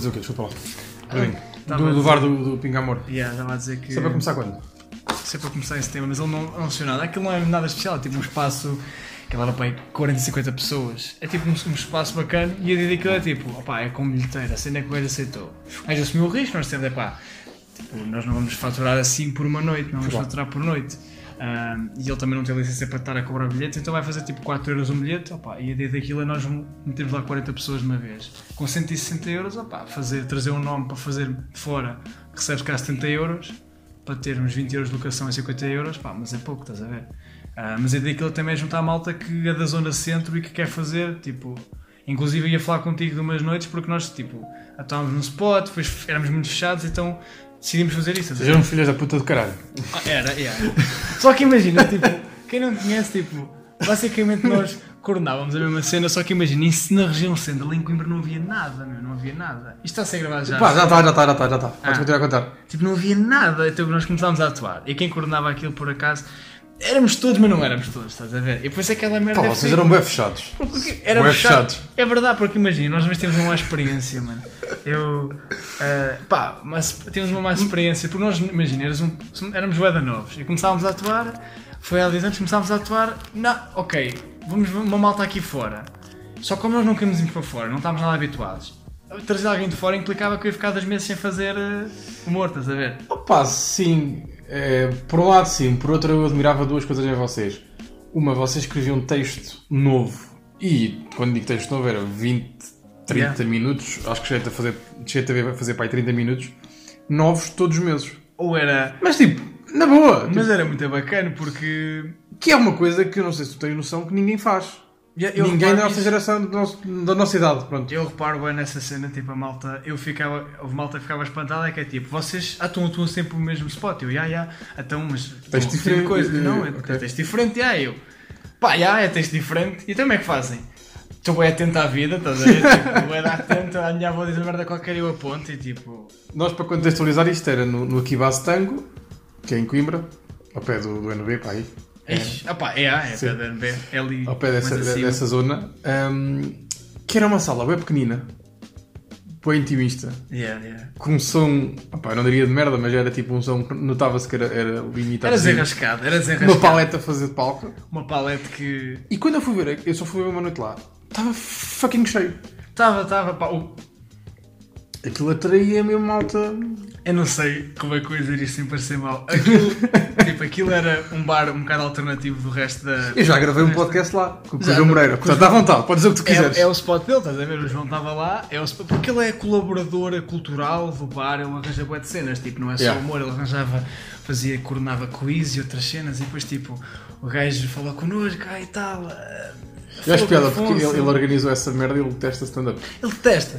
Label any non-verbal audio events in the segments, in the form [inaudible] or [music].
dizer o quê? Desculpa lá. Bem, estava do, a do do, do Pingamor. Yeah, estava a dizer que. Isso é para começar quando? Isso é para começar esse tema, mas ele não anunciou nada. Aquilo não é nada especial, é tipo um espaço que leva para aí 40, 50 pessoas. É tipo um, um espaço bacana e a ideia daquilo é tipo, opá, é com bilheteira, a cena é que o gajo aceitou. O gajo assumiu o risco, nós temos, é pá, tipo, nós não vamos faturar assim por uma noite, não vamos faturar por noite. E ele também não tem licença para estar a cobrar bilhetes, então vai fazer tipo 4 euros um bilhete, opá, e a ideia daquilo é nós metemos lá 40 pessoas de uma vez. Com 160 euros, opá, fazer, trazer um nome para fazer fora, recebes cá 70 euros, para ter uns 20 euros de locação e 50 euros, mas é pouco, estás a ver? Ah, mas a ideia daquilo também é juntar a malta que é da zona centro e que quer fazer, tipo, inclusive ia falar contigo de umas noites porque nós, tipo, estávamos num spot, depois éramos muito fechados, então decidimos fazer isso. Sejam filhas da puta do caralho. Ah, Era, yeah. Só que imagina, tipo, quem não conhece, tipo, basicamente nós coordenávamos a mesma cena, só que imagina, isso na região centro, ali em Coimbra não havia nada, meu, não havia nada. Isto está a ser gravado já. Pá, já está, já está, já está, já está. Podes Ah. continuar a contar. Tipo, não havia nada, então nós começámos a atuar. E quem coordenava aquilo, por acaso, éramos todos, mas não éramos todos, estás a ver? E depois aquela merda Pá, deve vocês eram bem fechados. porque era Bué fechado. fechados. É verdade, porque imagina, nós também temos uma má experiência, mano. Eu. eh, pá, mas temos uma má experiência, porque nós, imagina, éramos, um, éramos bué novos e começávamos a atuar, foi há 10 anos, começámos a atuar, não, ok, vamos uma malta aqui fora. Só como nós não queríamos ir para fora, não estávamos nada habituados, trazer alguém de fora implicava que eu ia ficar dois meses sem fazer eh, humor, estás a ver? Opa, sim. É, por um lado, sim. Por outro, eu admirava duas coisas em vocês. Uma, vocês escreviam um texto novo. E, quando digo texto novo, era 20, 30 Yeah. minutos. Acho que cheguei a fazer, cheguei a fazer para aí 30 minutos. Novos todos os meses. Ou era. Mas, tipo, na boa. Mas tipo, era muito bacana porque. que é uma coisa que eu não sei se tu tens noção que ninguém faz. Eu ninguém da nossa nisso. geração, do nosso- da nossa idade. Pronto. Eu reparo bem nessa cena, tipo, a malta, eu ficava, houve malta ficava espantada, é que é tipo, vocês atuam, atuam sempre no mesmo spot, eu, já, já, então, mas... Tens estão a diferente, coisa, eh, não, é, ok. tens diferente, já, eu, pá, já, é texto diferente, e como é que fazem? Estou bem atento à vida, estás a ver? [laughs] Tipo, é atento, a minha avó diz a merda qualquer eu aponto e tipo... Nós, para contextualizar isto, era no, no Aquibase Tango, que é em Coimbra, ao pé do, do NB, pá, aí. É, é, Sim. é, é, é ali, ao pé dessa, dessa zona, hum, que era uma sala bem pequenina, bem intimista, Yeah, yeah. com um som, eu não diria de merda, mas era tipo um som que notava-se que era, era limitado. Era desenrascado, era desenrascado. Uma paleta a fazer de palco. Uma palete que... E quando eu fui ver, eu só fui ver uma noite lá, estava fucking cheio. Estava, estava, pá, o- Aquilo atraía mesmo malta. Eu não sei como é que eu ia dizer isto sem parecer mal. Aquilo, [laughs] tipo, aquilo era um bar um bocado alternativo do resto da. Eu já gravei um podcast lá, com o João Moreira, portanto, à vontade, podes dizer o que tu quiseres. É, é o spot dele, estás a ver? O João estava lá, é o spot, porque ele é colaborador cultural do bar, ele arranja bué de cenas, tipo, não é só Yeah. humor, ele arranjava, fazia, coordenava quiz e outras cenas, e depois, tipo, o gajo falou connosco, ah, e tal. ah, Eu acho piada porque ele, ele organizou essa merda e ele detesta stand-up. Ele detesta.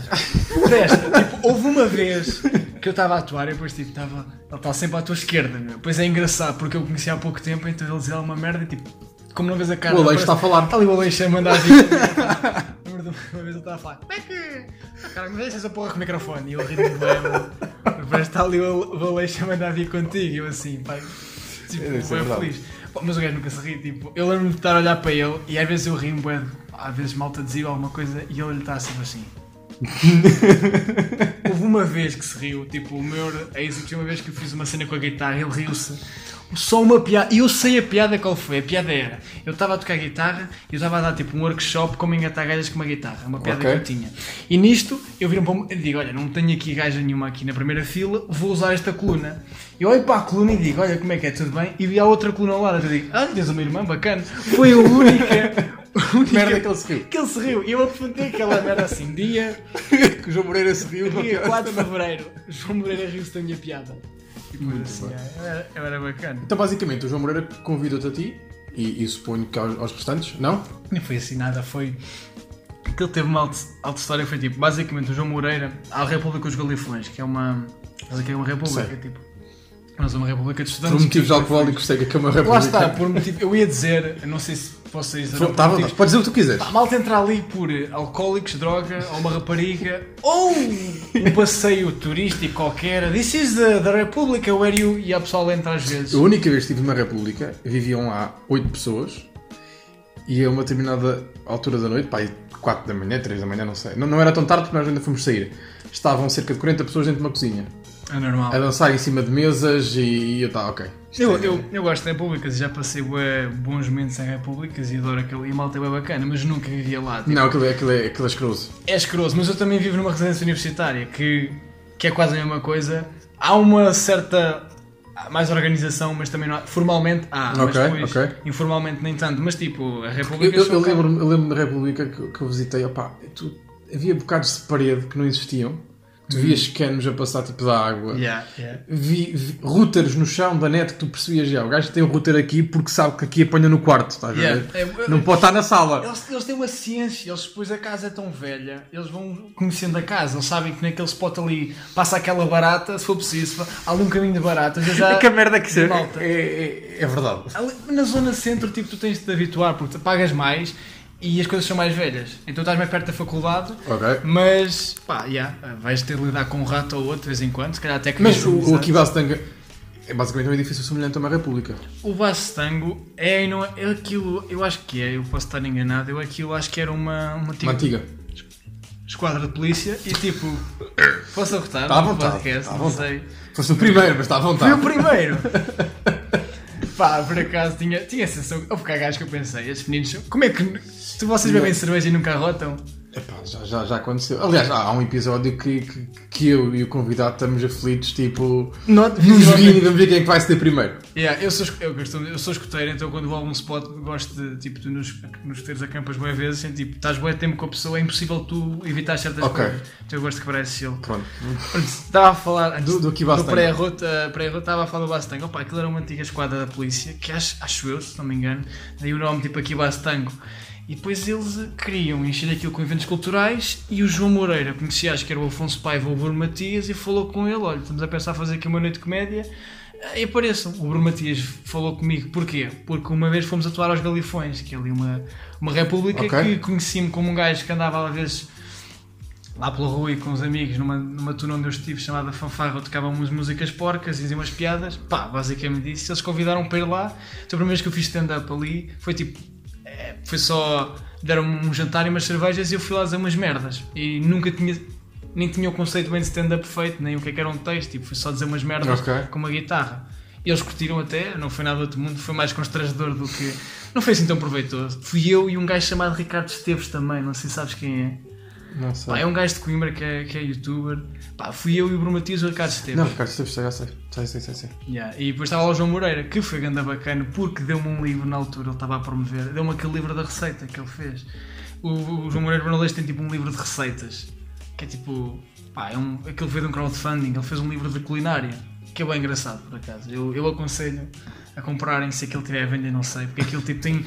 Detesta. [laughs] tipo, houve uma vez que eu estava a atuar e depois tipo, estava. Ele está sempre à tua esquerda, meu. Pois é engraçado porque eu o conheci há pouco tempo, então ele dizia alguma merda e tipo, como não vês a cara. O Aleixo parece- está a falar. Está ali o Aleixo a mandar vir. [laughs] Uma vez ele estava a falar, como é que. Ah, Cara, mas deixa essa porra com o microfone. E eu ri de bem. Depois está ali o Aleixo a mandar vir contigo. E eu assim, pai. Tipo, É, é feliz. Pô, Mas o gajo nunca se ri, tipo, eu lembro-me de estar a olhar para ele e às vezes eu rio-me, às vezes malta dizia alguma coisa e ele está sempre assim. [laughs] Houve uma vez que se riu, tipo, o meu ex, uma vez que eu fiz uma cena com a guitarra, ele riu-se. Só uma piada, e eu sei a piada qual foi. A piada era: eu estava a tocar guitarra e eu estava a dar tipo um workshop como engatar gajas com uma guitarra, uma piada Ok. que eu tinha. E nisto eu viro para um, eu digo: olha, não tenho aqui gaja nenhuma aqui na primeira fila, vou usar esta coluna. Eu olho para a coluna e digo: olha, como é que é, tudo bem? E vi a outra coluna ao lado, eu digo: ah, tens uma irmã bacana. Foi a única. Merda que ele se riu. que ele se riu. E eu apontei aquela merda assim: dia, [laughs] que o João Moreira se riu. dia [laughs] 4 de fevereiro, João Moreira riu-se da minha piada. E depois assim, é, era, era bacana. Então, basicamente, o João Moreira convidou-te a ti, e, e suponho que aos, aos restantes, não? Não foi assim nada, foi. Aquilo teve uma alta, alta história, foi tipo, basicamente o João Moreira, à República dos Galifões, que é uma. Aqui é uma república, Sei. tipo. Mas uma república de Por estudantes. motivos que- alcoólicos, sei que é uma república. Lá está, por motivo. Eu ia dizer, não sei se vocês. eram Tá, Podes dizer o que tu quiseres. Pá, malta entrar ali por alcoólicos, droga, ou uma rapariga, [laughs] ou um passeio turístico qualquer. This is the, the República where you. E a pessoa entra às vezes. A única vez que estive numa república, viviam lá 8 pessoas e a uma determinada altura da noite, pá, 4 da manhã, 3 da manhã, não sei. Não, não era tão tarde porque nós ainda fomos sair. Estavam cerca de 40 pessoas dentro de uma cozinha. É normal. A dançar em cima de mesas e, e eu tá, ok. Eu, é- eu, eu gosto de repúblicas já passei bué bons momentos em repúblicas e adoro aquele. E a malta é bem bacana, mas nunca vivia lá. Tipo, Não, aquilo é, aquilo é, aquilo é escroso. É escroso, mas eu também vivo numa residência universitária que, que é quase a mesma coisa. Há uma certa. Mais organização, mas também não há. Formalmente há, mas depois ok. informalmente nem tanto. Mas tipo, a República. eu, eu lembro, eu lembro da república que, que eu visitei, opá, tu, havia bocados de parede que não existiam. Tu vias canos a passar tipo da água. Yeah, yeah. vi, vi routers no chão da net que tu percebias já. O gajo tem o router aqui porque sabe que aqui apanha no quarto, estás a Yeah. ver? É- Não pode estar na sala. Eles, eles têm uma ciência, eles depois a casa é tão velha, eles vão conhecendo a casa, eles sabem que naquele spot ali passa aquela barata, se for preciso, há ali um caminho de baratas. [laughs] É que a merda que malta. É, é, é verdade. Ali- Na zona centro, tipo, tu tens de te habituar porque pagas mais e as coisas são mais velhas. Então estás mais perto da faculdade, Ok. mas pá, yeah, vais ter de lidar com um rato ou outro de vez em quando, se calhar até que Mas o, o aqui é basicamente um edifício semelhante a uma república. O Bastango é, não é, é aquilo, eu acho que é, eu posso estar enganado, eu aquilo acho que era uma, uma, tipo, Uma antiga. esquadra de polícia e tipo, posso arrotar Tá à vontade, podcast, tá à não vontade. sei. Foste o primeiro, mas está à Fui vontade. o primeiro! [laughs] Pá, por acaso tinha, tinha a sensação, houve que eu pensei, estes meninos, como é que tu, vocês bebem cerveja e nunca arrotam? Epá, já, já, já aconteceu. Aliás, há um episódio que, que, que eu e o convidado estamos aflitos, tipo, Not, nos vinhos e vamos ver quem é que vai ser primeiro. Yeah, eu, sou, eu, costumo- eu sou escoteiro, então quando vou a algum spot gosto de, tipo, tu nos, nos teres acampas boas vezes, assim, tipo, estás bué tempo com a pessoa, é impossível tu evitar certas Ok. coisas. Então eu gosto de quebrar esse selo. Pronto. Pronto, Estava a falar antes Do- do que Bastang. pré-rota, pré-rota, estava a falar do Bastango. Opa, aquilo era uma antiga esquadra da polícia, que acho, acho eu, se não me engano, daí o nome tipo aqui Bastango. E depois eles queriam encher aquilo com eventos culturais e o João Moreira conhecia, acho que era o Afonso Paiva ou o Bruno Matias e falou com ele, olha, estamos a pensar fazer aqui uma noite de comédia eh, e apareçam. O Bruno Matias falou comigo, porquê? Porque uma vez fomos atuar aos Galifões, que é ali uma, uma república Ok. que conheci-me como um gajo que andava às vezes lá pela rua e com os amigos, numa, numa tuna onde eu estive chamada Fanfarra, eu tocava umas músicas porcas e dizia umas piadas. Pá, basicamente isso. Eles convidaram para ir lá. Então, a primeira vez que eu fiz stand-up ali foi tipo. Foi só. Deram-me um jantar e umas cervejas e eu fui lá dizer umas merdas. E nunca tinha. Nem tinha o conceito bem de stand-up feito, nem o que é que era um texto. Tipo, foi só dizer umas merdas Ok. com uma guitarra. E eles curtiram até, não foi nada do outro mundo, foi mais constrangedor do que. Não foi assim tão proveitoso. Fui eu e um gajo chamado Ricardo Esteves também, não sei se sabes quem é. Não sei. Pá, é um gajo de Coimbra que é, que é youtuber. Pá, fui eu e o Bruno Matias e o Ricardo Esteves. Não, Ricardo, Esteves, já sei. Sei, sei, sei. sei. Yeah, E depois estava lá o João Moreira, que foi ganda bacana, porque deu-me um livro na altura, ele estava a promover, deu-me aquele livro da receita que ele fez. O, o João Moreira Bernalês tem tipo um livro de receitas, que é tipo, pá, é um, aquele veio de um crowdfunding, ele fez um livro de culinária, que é bem engraçado por acaso. Eu, eu aconselho a comprarem se aquele tiver a vender, não sei, porque aquele tipo tem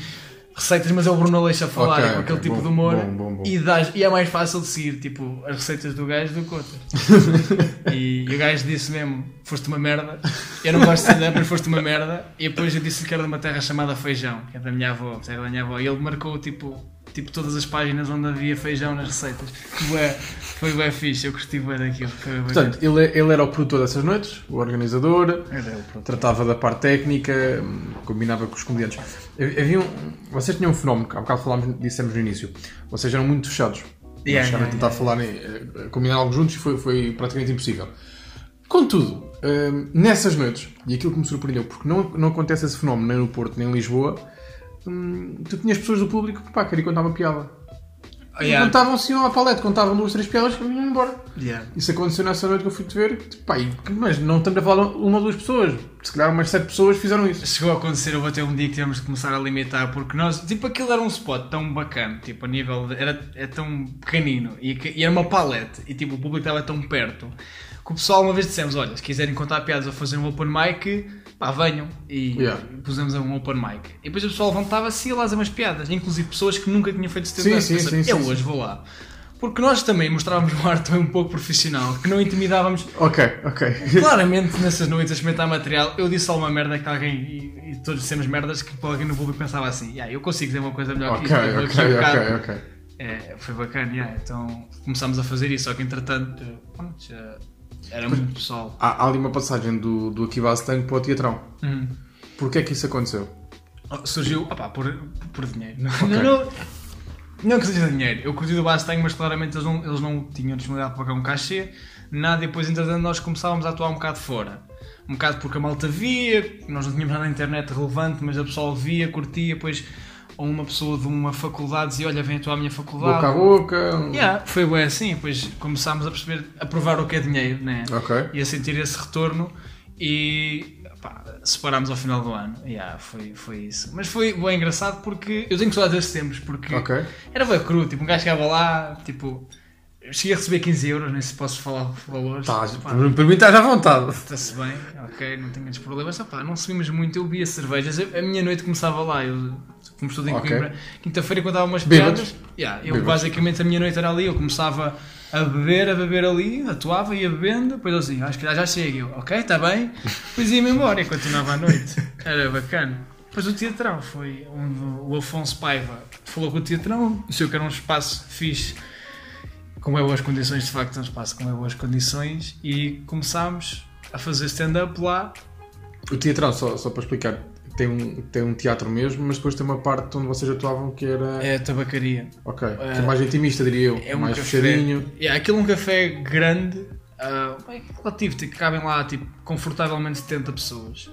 receitas, mas é o Bruno Aleixo a falar, Ok, com aquele ok, tipo bom, de humor. bom, bom. E, dás- e é mais fácil de seguir, tipo, as receitas do gajo do que outras. [laughs] E o gajo disse mesmo: foste uma merda. Eu não gosto de stand-up, mas foste uma merda. E depois eu disse que era de uma terra chamada Feijão, que é da minha avó, terra da minha avó. E ele marcou tipo, tipo todas as páginas onde havia feijão nas receitas. Bué, foi bem fixe, eu curti bem daquilo. Portanto, ele, ele era o produtor dessas noites, o organizador, pronto. tratava da parte técnica, combinava com os comediantes. Havia um, vocês tinham um fenómeno, que há bocado falámos, dissemos no início, vocês eram muito fechados. Yeah, chegaram a yeah, tentar yeah, falar, em, eh, combinar algo juntos e foi, foi praticamente impossível. Contudo, hum, nessas noites, e aquilo que me surpreendeu, porque não, não acontece esse fenómeno nem no Porto nem em Lisboa, hum, tu tinhas pessoas do público que pá, queriam contar uma piada. Oh, E yeah. contavam assim à palete, contavam duas, três piadas e iam embora. Yeah. Isso aconteceu nessa noite que eu fui te ver, pá, e- mas não estamos a falar uma ou duas pessoas. se calhar umas 7 pessoas fizeram isso. Chegou a acontecer, houve até um dia que tivemos de começar a limitar, porque nós, tipo, aquilo era um spot tão bacana, tipo, a nível, de, era, é tão pequenino, e, e era uma palete, e tipo, o público estava tão perto, que o pessoal uma vez dissemos, olha, se quiserem contar piadas ou fazer um open mic, pá, venham, e Yeah. pusemos um open mic. E depois o pessoal levantava-se e ia lá fazer umas piadas, inclusive pessoas que nunca tinham feito stand-up, Sim, sim, sim, eu sim, hoje vou lá. Porque nós também mostrávamos um ar também um pouco profissional, que não intimidávamos Ok, ok. [laughs] Claramente, nessas noites a experimentar material, eu disse alguma merda que alguém, e, e todos dissemos merdas que para alguém no público pensava assim: "Ya, eu consigo dizer uma coisa melhor que Ok, isto. ok, fui um bocado- ok, ok. É, foi bacana, ya, então começámos a fazer isso, só que entretanto, pronto, já era muito pessoal. Há, há ali uma passagem do, do Akiva Stank para o Teatrão. Hum. Porquê é que isso aconteceu? Oh, Surgiu, opá, por, por dinheiro. [laughs] Não, não, não, não que seja dinheiro. Eu curti do Bastang, mas claramente eles não, eles não tinham disponibilidade para pagar um cachê, nada. E depois, entretanto, nós começávamos a atuar um bocado fora. Um bocado porque a malta via, nós não tínhamos nada na internet relevante, mas a pessoa via, curtia. Depois, ou uma pessoa de uma faculdade dizia: Olha, vem atuar à minha faculdade. Boca a boca. Yeah, foi bem assim. Depois começámos a perceber, a provar o que é dinheiro, né? Ok. e a sentir esse retorno e pá, separámos ao final do ano. Yeah, foi, foi isso. Mas foi bem engraçado porque eu tenho saudades desses tempos, porque Ok. era bem cru, tipo, um gajo chegava lá, tipo, eu cheguei a receber 15 euros, nem se posso falar valores. Tá, Pá, para mim estás à vontade. Está-se bem, ok, não tenho problemas. Não subimos muito, eu bebia cervejas. A minha noite começava lá, eu, como estou em Ok. Coimbra, quinta-feira contava umas Bêbados? piadas. Yeah, eu Bêbados. basicamente a minha noite era ali, eu começava a beber, a beber ali, atuava, ia bebendo, depois eu assim, acho que já, chega, eu, ok, está bem, depois ia-me embora e continuava à noite. Era bacana. Depois o teatrão foi onde o Afonso Paiva falou com o teatrão, disse que era um espaço fixe com bem boas condições, de facto, um espaço com bem boas condições e começámos a fazer stand-up lá. O Teatrão, só, só para explicar, tem um, tem um teatro mesmo, mas depois tem uma parte onde vocês atuavam que era. É a tabacaria. Ok. que é mais intimista, diria eu. É um mais café. fechadinho. É, aquilo é um café grande, ah, bem relativo, tipo, cabem lá tipo, confortavelmente 70 pessoas.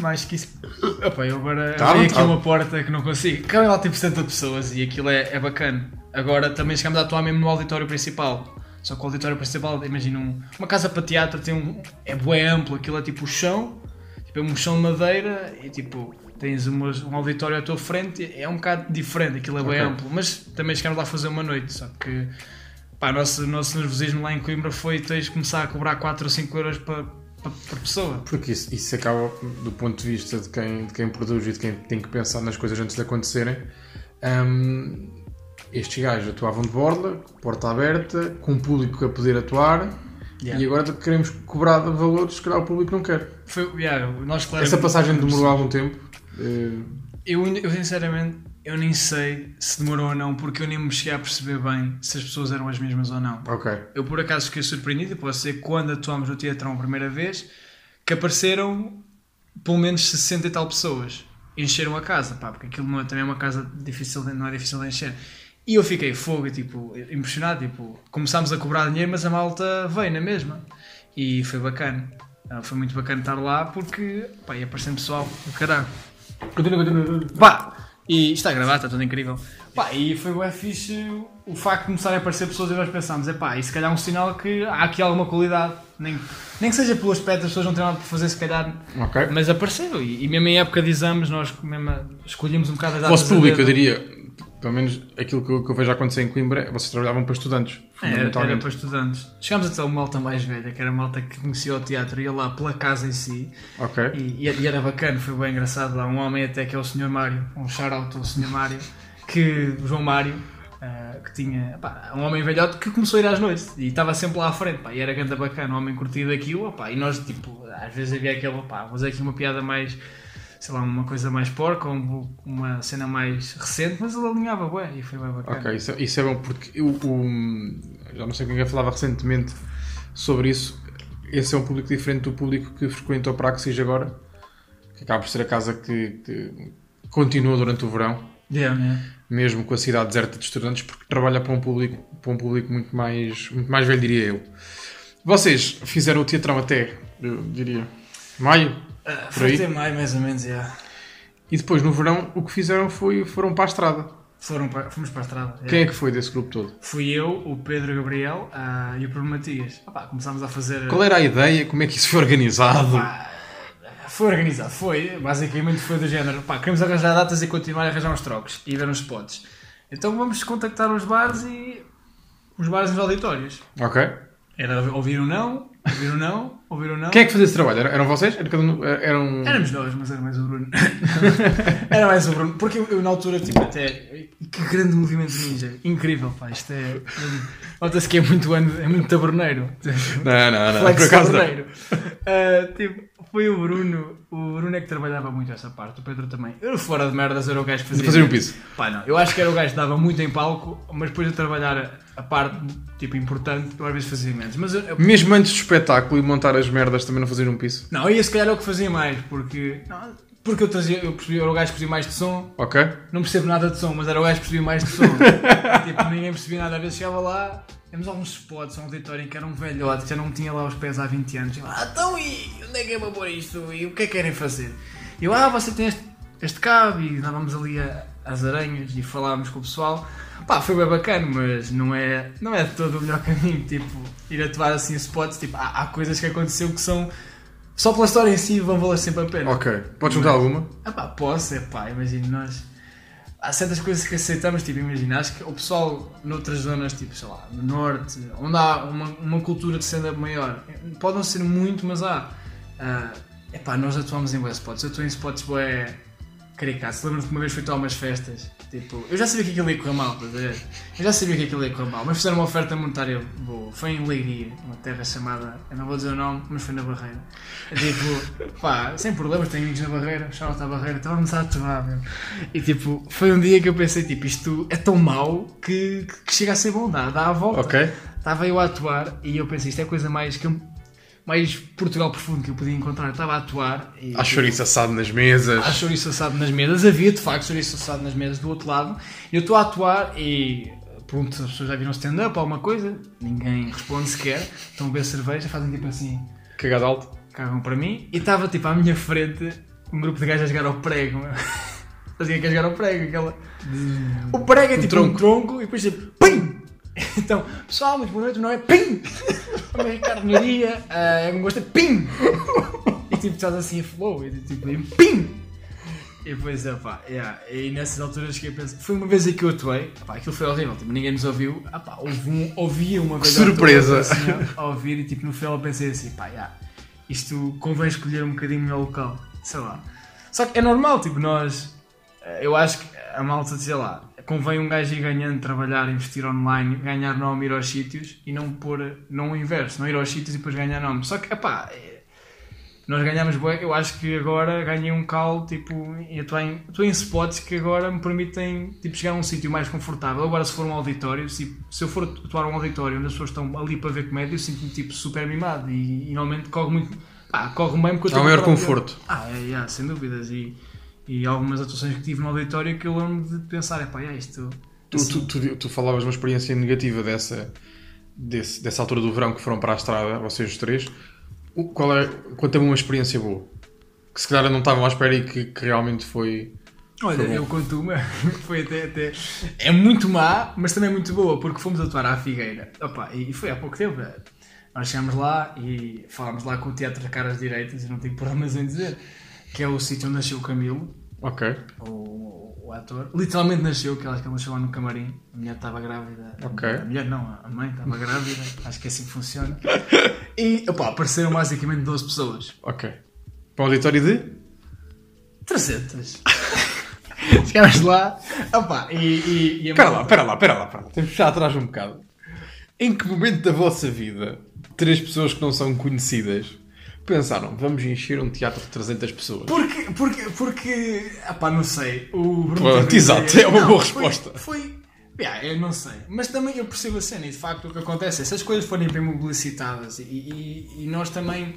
Mais que isso. Opa, eu agora Tá, abri aqui tá. uma porta que não consigo. Cabem lá tipo 70 pessoas e aquilo é, é bacana. Agora também chegamos a atuar mesmo no auditório principal. Só que o auditório principal, imagina um- uma casa para teatro, tem um, é bué amplo, aquilo é tipo o chão, tipo é um chão de madeira e tipo tens umas- um auditório à tua frente, é um bocado diferente, aquilo é bué Ok. amplo, mas também chegámos lá a fazer uma noite, só que pá, o nosso, nosso nervosismo lá em Coimbra foi tens de começar a cobrar 4 ou 5 euros para, para, por pessoa. Porque isso, isso acaba, do ponto de vista de quem, de quem produz e de quem tem que pensar nas coisas antes de acontecerem. hum, estes gajos atuavam de borla, porta aberta, com o público a poder atuar. Yeah. E agora queremos cobrar valores, calhar o público não quer. Foi, yeah, nós, claro, Essa passagem demorou algum tempo. eh, Eu, eu sinceramente eu nem sei se demorou ou não, porque eu nem me cheguei a perceber bem se as pessoas eram as mesmas ou não. ok. Eu por acaso fiquei surpreendido, pode ser quando atuámos no teatrão a primeira vez, que apareceram pelo menos 60 e tal pessoas. Encheram a casa, pá, porque aquilo não é, também é uma casa difícil de, não é difícil de encher. E eu fiquei fogo, tipo, impressionado, tipo, começámos a cobrar dinheiro, mas a malta veio na mesma. E foi bacana. Ah, Foi muito bacana estar lá porque, pá, ia aparecendo pessoal, do caralho. Continua, continua. continua. Pá, e está a gravar, está tudo incrível. Pá, e foi bem fixe o facto de começarem a aparecer pessoas e nós pensámos, é pá, e se calhar é um sinal que há aqui alguma qualidade. Nem, nem que seja pelo aspecto, as pessoas não têm nada para fazer, se calhar, Ok. mas apareceram. E, e mesmo em época de exames, nós mesmo escolhemos um bocado as O datas. vosso público, a eu diria, pelo menos aquilo que eu, que eu vejo acontecer em Coimbra, é vocês trabalhavam para estudantes. É, Era, era para estudantes. Chegámos até uma malta mais velha, que era a malta que conhecia o teatro e ia lá pela casa em si. Ok. E, e era bacana, foi bem engraçado lá. Um homem até que é o Sr. Mário, um shout-out ao Sr. Mário, que, o João Mário, ah, que tinha pá, um homem velhote que começou a ir às noites e estava sempre lá à frente, pá, e era ganda bacana, um homem curtido aquilo, pá, e nós, tipo, às vezes havia aquele, pá, vou fazer aqui uma piada mais, sei lá, uma coisa mais porca, uma cena mais recente, mas ele alinhava, ué, e foi bem bacana. Ok, isso, isso é bom porque eu, o- já não sei com quem falava recentemente sobre isso. Esse é um público diferente do público que frequenta o Praxis agora, que acaba por ser a casa que, que continua durante o verão, Yeah, yeah. mesmo com a cidade deserta de estudantes, porque trabalha para um público, para um público muito, mais, muito mais velho, diria eu. Vocês fizeram o teatrão até, eu diria, maio, Ah, Por foi até maio, mais ou menos, yeah. e depois no verão o que fizeram foi foram para a estrada. Foram para, fomos para a estrada. Quem é que foi desse grupo todo? Fui eu, o Pedro Gabriel ah, e o Pedro Matias. Ah pá, começámos a fazer. Qual era a ideia? Como é que isso foi organizado? Pá, foi organizado, foi, basicamente foi do género, queremos arranjar datas e continuar a arranjar uns trocos e ver uns spots. Então vamos contactar os bares e os bares nos auditórios. Ok. Era ouvir ou não, ouvir ou não, ouvir ou não. Quem é que fazia esse trabalho? Eram, vocês? Era um- eram... Éramos nós, mas era mais o Bruno. [laughs] era mais o Bruno. Porque eu, eu, na altura, tipo, até. Que grande movimento ninja. Incrível, pá. Isto é. Nota-se que é muito é muito taberneiro. Não, não, não. Flex Por acaso taberneiro. Ah, tipo, foi o Bruno. O Bruno é que trabalhava muito essa parte. O Pedro também. Eu, fora de merdas, era o gajo que fazia. De fazer um piso. Pá, não. Eu acho que era o gajo que dava muito em palco, mas depois de trabalhar a- parte, tipo, importante, eu às vezes fazia menos. Mas eu, eu- Mesmo antes do espetáculo e montar as merdas também não faziam um piso. não, aí se calhar é o que fazia mais, porque. não, porque eu trazia, eu percebi, eu era o gajo que percebia mais de som, Ok? não percebo nada de som, mas era o gajo que percebia mais de som. [laughs] tipo, ninguém percebia nada. Às vezes chegava lá, temos alguns spots, um auditório em que era um velhote, já não tinha lá os pés há 20 anos. Eu, ah, então e onde é que é para pôr isto? E o que é que querem fazer? E eu, ah, você tem este, este cabo, e dávamos ali a- as aranhas e falávamos com o pessoal. Pá, foi bem bacana, mas não é, não é de todo o melhor caminho, tipo, ir atuar assim spots, tipo, há, há coisas que aconteceu que são, só pela história em si, vão valer sempre a pena. Ok. Podes juntar alguma? Ah pá, posso, é pá, imagina nós. Há certas coisas que aceitamos, tipo, imagina, acho que o pessoal noutras zonas, tipo, sei lá, no norte, onde há uma, uma cultura de stand-up maior, pode não ser muito, mas há. é pá, nós atuamos em bué spots, eu estou em spots bué caricatos. Lembro-me que uma vez fui a umas festas, tipo, eu já sabia que aquilo ia correr mal, a ver? Eu já sabia que aquilo ia correr mal, mas fizeram uma oferta monetária boa. Foi em Leiria, uma terra chamada, eu não vou dizer o nome, mas foi na Barreira. É tipo, [laughs] pá, sem problemas, tenho amigos na Barreira, shout à Barreira, estávamos a atuar, meu. E tipo, foi um dia que eu pensei, tipo, isto é tão mau que, que chega a ser bom, dá, dá a volta. Ok. Estava eu a atuar e eu pensei, isto é a coisa mais que eu, mais Portugal profundo que eu podia encontrar. Eu estava a atuar e. Há chouriço assado nas mesas. Há chouriço assado nas mesas, havia de facto chouriço assado nas mesas do outro lado. Eu estou a atuar e pergunto se as pessoas já viram stand-up ou alguma coisa, ninguém responde sequer, estão a beber cerveja, fazem tipo assim, Cagado alto. cagam para mim, e estava tipo à minha frente um grupo de gajos a jogar ao prego. [laughs] Fazia que a jogar ao prego, aquela. O prego é tipo um tronco. tronco e depois tipo PIM! Então, pessoal, muito boa noite, meu nome é PIM! Meu nome é Ricardo Maria, é um gosto de PIM! E tipo, estás assim a flow, e tipo, e PIM! E depois, opá, yeah, e nessas alturas que eu pensei, foi uma vez em que eu atuei, opá, aquilo foi horrível, tipo, ninguém nos ouviu, opá, houve um, ouvia uma vez surpresa. assim, a- ouvir e tipo, no final eu pensei assim, pá, yeah, isto convém escolher um bocadinho melhor o local, sei lá. Só que é normal, tipo, nós, eh, eu acho que a malta, sei lá, convém um gajo ir ganhando, trabalhar, investir online, ganhar nome, ir aos sítios e não pôr, não o inverso, não ir aos sítios e depois ganhar nome. Só que, epá, eh, nós ganhamos bué, eu acho que agora ganhei um calo, tipo, e estou em, estou em spots que agora me permitem, tipo, chegar a um sítio mais confortável. Agora, se for um auditório, se, se eu for atuar num auditório onde as pessoas estão ali para ver comédia, eu sinto-me, tipo, super mimado e, e normalmente corre muito, pá, corre bem porque eu Há um tenho maior conforto. ah, é, é, sem dúvidas. E, e algumas atuações que tive no auditório que eu lembro de pensar, é pá, é isto. Tu, tu, tu, tu falavas uma experiência negativa dessa, desse- dessa altura do verão que foram para a estrada, vocês os três. O- Qual é, quanto uma experiência boa? Que se calhar não estavam à espera e que, que realmente foi. Olha, Foi eu conto uma, [laughs] foi até, até. É muito má, mas também muito boa, porque fomos atuar à Figueira. Opa, e foi há pouco tempo. eh, Nós chegámos lá e falámos lá com o Teatro Caras Direitas, e não tenho [laughs] problemas em dizer, que é o sítio onde nasceu o Camilo, Ok. o, o ator. Literalmente nasceu, que acho que ele nasceu lá no camarim. A mulher estava grávida. Ok. A mulher não, a mãe estava grávida. [laughs] acho que é assim que funciona. E opa, apareceram basicamente 12 pessoas. Ok. Para o auditório de? 300. [laughs] Chegámos lá, opa, e, e, e a Espera lá, espera lá, espera lá, espera lá. Temos que puxar atrás um bocado. Em que momento da vossa vida, três pessoas que não são conhecidas pensaram, vamos encher um teatro de 300 pessoas? Porque, porque, porque, ah não sei, o Bruno Pronto, exato, é uma Não, boa foi- resposta. Foi, yeah, eu não sei, mas também eu percebo a cena e de facto o que acontece é se as coisas forem bem publicitadas e, e, e nós também,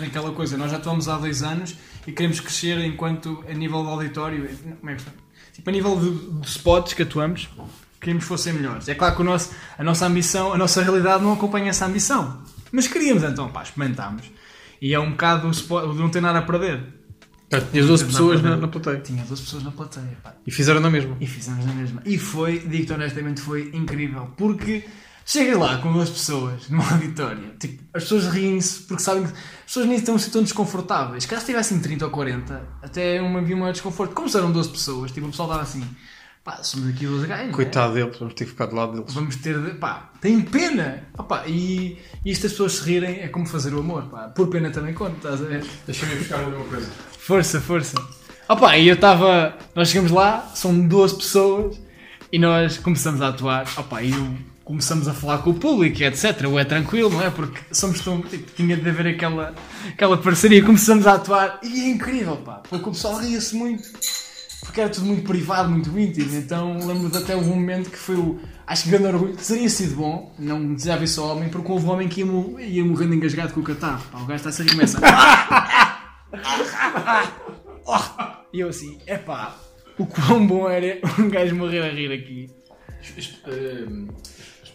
aquela coisa, nós já atuamos há dois anos e queremos crescer enquanto a nível de auditório, como é que? Tipo, a nível de, de spots que atuamos, queríamos que fossem melhores. É claro que o nosso, a nossa ambição, a nossa realidade não acompanha essa ambição, mas queríamos então, pá, experimentámos. E é um bocado o não ter nada a perder. Portanto, Tinhas 12 pessoas na, na plateia. Tinha 12 pessoas na plateia, pá. E fizeram na mesma. E fizemos na mesma. E foi, digo-te honestamente, foi incrível. Porque Chegas lá com duas pessoas num [laughs] auditório, tipo, as pessoas riem-se porque sabem que as pessoas nem estão assim tão desconfortáveis. Caso tivessem 30 ou 40, até uma, havia um desconforto. Como se eram 12 pessoas, tipo, o pessoal estava assim, pá, somos aqui 12 gajos. né? Coitado deles, vamos ter que ficar do lado deles. Vamos ter de. pá, tem pena! Opá, e, e isto as pessoas se rirem é como fazer o amor, pá. Por pena também conta, estás a ver? Deixa-me buscar uma coisa. Força, força. Opa, e eu estava. Nós chegamos lá, são 12 pessoas e nós começamos a atuar. Opa, e eu- começamos a falar com o público, etc. Ou é tranquilo, não é? Porque somos tão. Tipo, tinha de haver aquela, aquela parceria. Começamos a atuar e é incrível, pá. Porque o pessoal ria-se muito. Porque era tudo muito privado, muito íntimo. Então lembro de até um momento que foi o. Acho que grande orgulho. Teria sido bom, não desejava isso ao homem, porque houve um homem que ia, mo- ia morrendo engasgado com o catarro. Pá, o gajo está a sair começa. [laughs] E eu assim, epá, o quão bom era um gajo morrer a rir aqui.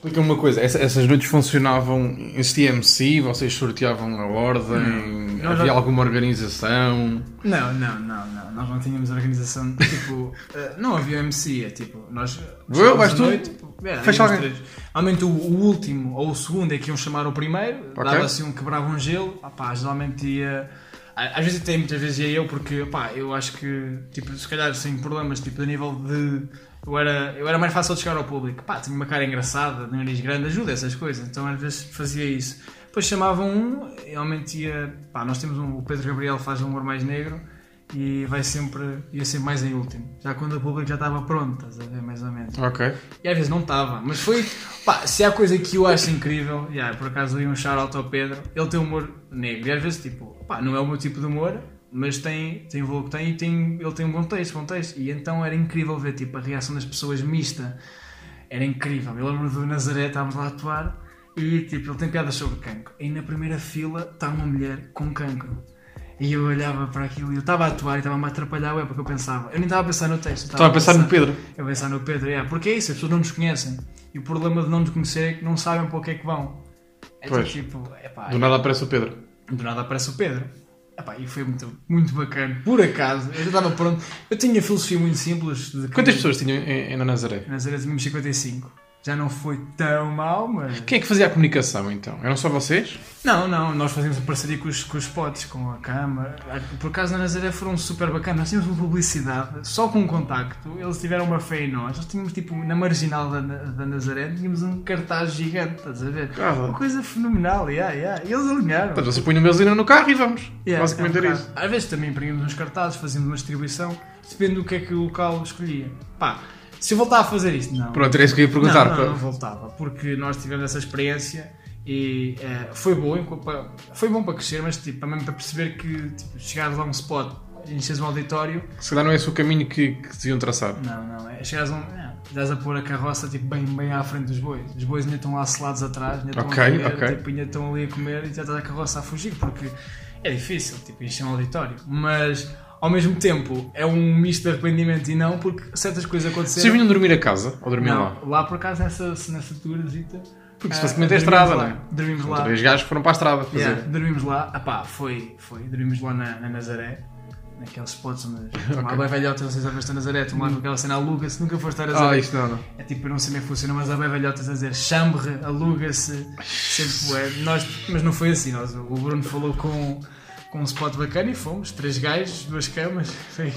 Explica-me uma coisa, essa- essas noites funcionavam, existia MC, vocês sorteavam a ordem, Nós havia já- alguma organização? Não, não, não, não, nós não tínhamos organização, [laughs] tipo, eh, não havia MC, é tipo, nós chegávamos vais tu? noite, tipo, era, Fecha alguém. Normalmente o, o último ou o segundo é que iam chamar o primeiro, Ok. dava assim um quebrava um gelo, ah pá, geralmente ia, às vezes até muitas vezes ia eu porque, pá, eu acho que, tipo, se calhar sem problemas, tipo, a nível de, eu era, eu era mais fácil de chegar ao público, pá, tinha uma cara engraçada, nariz grande, ajuda essas coisas, então às vezes fazia isso. Depois chamavam um, realmente ia, pá, nós temos um, o Pedro Gabriel faz um humor mais negro, e vai sempre, ia sempre mais em último. Já quando o público já estava pronto, estás a ver, mais ou menos. Ok. E às vezes não estava, mas foi, pá, se há coisa que eu acho incrível, yeah, por acaso dei um shout ao Pedro, ele tem humor negro, e às vezes, tipo, pá, não é o meu tipo de humor, mas tem, tem o valor que tem e tem, ele tem um bom texto, bom texto, e então era incrível ver, tipo, a reação das pessoas mista, era incrível. Eu lembro do Nazaré, estávamos lá a atuar, e, tipo, ele tem piadas sobre cancro, e na primeira fila está uma mulher com cancro. E eu olhava para aquilo e eu estava a atuar e estava-me a atrapalhar, é porque eu pensava. Eu nem estava a pensar no texto. Estava a pensar no Pedro. Eu pensar no Pedro, é, porque é isso, as pessoas não nos conhecem. E o problema de não nos conhecer é que não sabem para o que é que vão. É Pois. tipo, epá, Do nada aparece o Pedro. do nada aparece o Pedro. Epá, e foi muito, muito bacana. Por acaso, eu já estava pronto. Eu tinha filosofia muito simples. De que Quantas pessoas tinham em, em na Nazaré? Nas áreas tínhamos 55. Já não foi tão mal, mas. Quem é que fazia a comunicação então? Eram só vocês? Não, não, nós fazíamos a parceria com os, com os spots, com a câmara. Por acaso na Nazaré foram super bacanas. Nós tínhamos uma publicidade, só com um contacto. Eles tiveram uma fé em nós. Nós tínhamos tipo na marginal da, da Nazaré, tínhamos um cartaz gigante, estás a ver? Ah, Uma coisa fenomenal, yeah, yeah. E eles alinharam. Portanto, você põe o meusina no carro e vamos. Yeah, Basicamente é um isso. Às vezes também imprimimos uns cartazes, fazíamos uma distribuição, depende do que é que o local escolhia. Pá, se eu voltar a fazer isto, não. Pronto, era isso que eu ia perguntar. Não, não, não voltava, porque nós tivemos essa experiência e eh, foi bom, foi bom para crescer, mas tipo, também para perceber que tipo, chegares a um spot, enches um auditório, Se calhar não é esse o caminho que, que deviam traçar. não, não, é chegares a um. Não, estás a pôr a carroça tipo, bem, bem à frente dos bois. Os bois ainda estão lá selados atrás, ainda estão Ok, a comer, ok. tipo, ainda estão ali a comer e já estás a carroça a fugir, porque é difícil, tipo, encher um auditório. Mas ao mesmo tempo é um misto de arrependimento e não, porque certas coisas aconteceram. Vocês vinham dormir a casa ou dormiam lá? Não, lá por acaso nessa, nessa turazita. Porque ah, supostamente é dormimos estrada, lá, não é? Dormimos lá. Três gajos foram para a estrada fazer. Yeah, dormimos lá. Apá, foi, foi. Dormimos lá na, na Nazaré. Naqueles spots onde [laughs] okay. a velhota, não sei se já foste a Nazaré, tu lá com aquela cena aluga-se, nunca foste a Nazaré. Ah, isto não, não. É tipo, eu não sei como é que funciona, mas há bem velhotas a dizer chambre, aluga-se, sempre é. Nós, mas não foi assim, nós, o Bruno falou com, com um spot bacana e fomos, três gajos, duas camas, [laughs] foi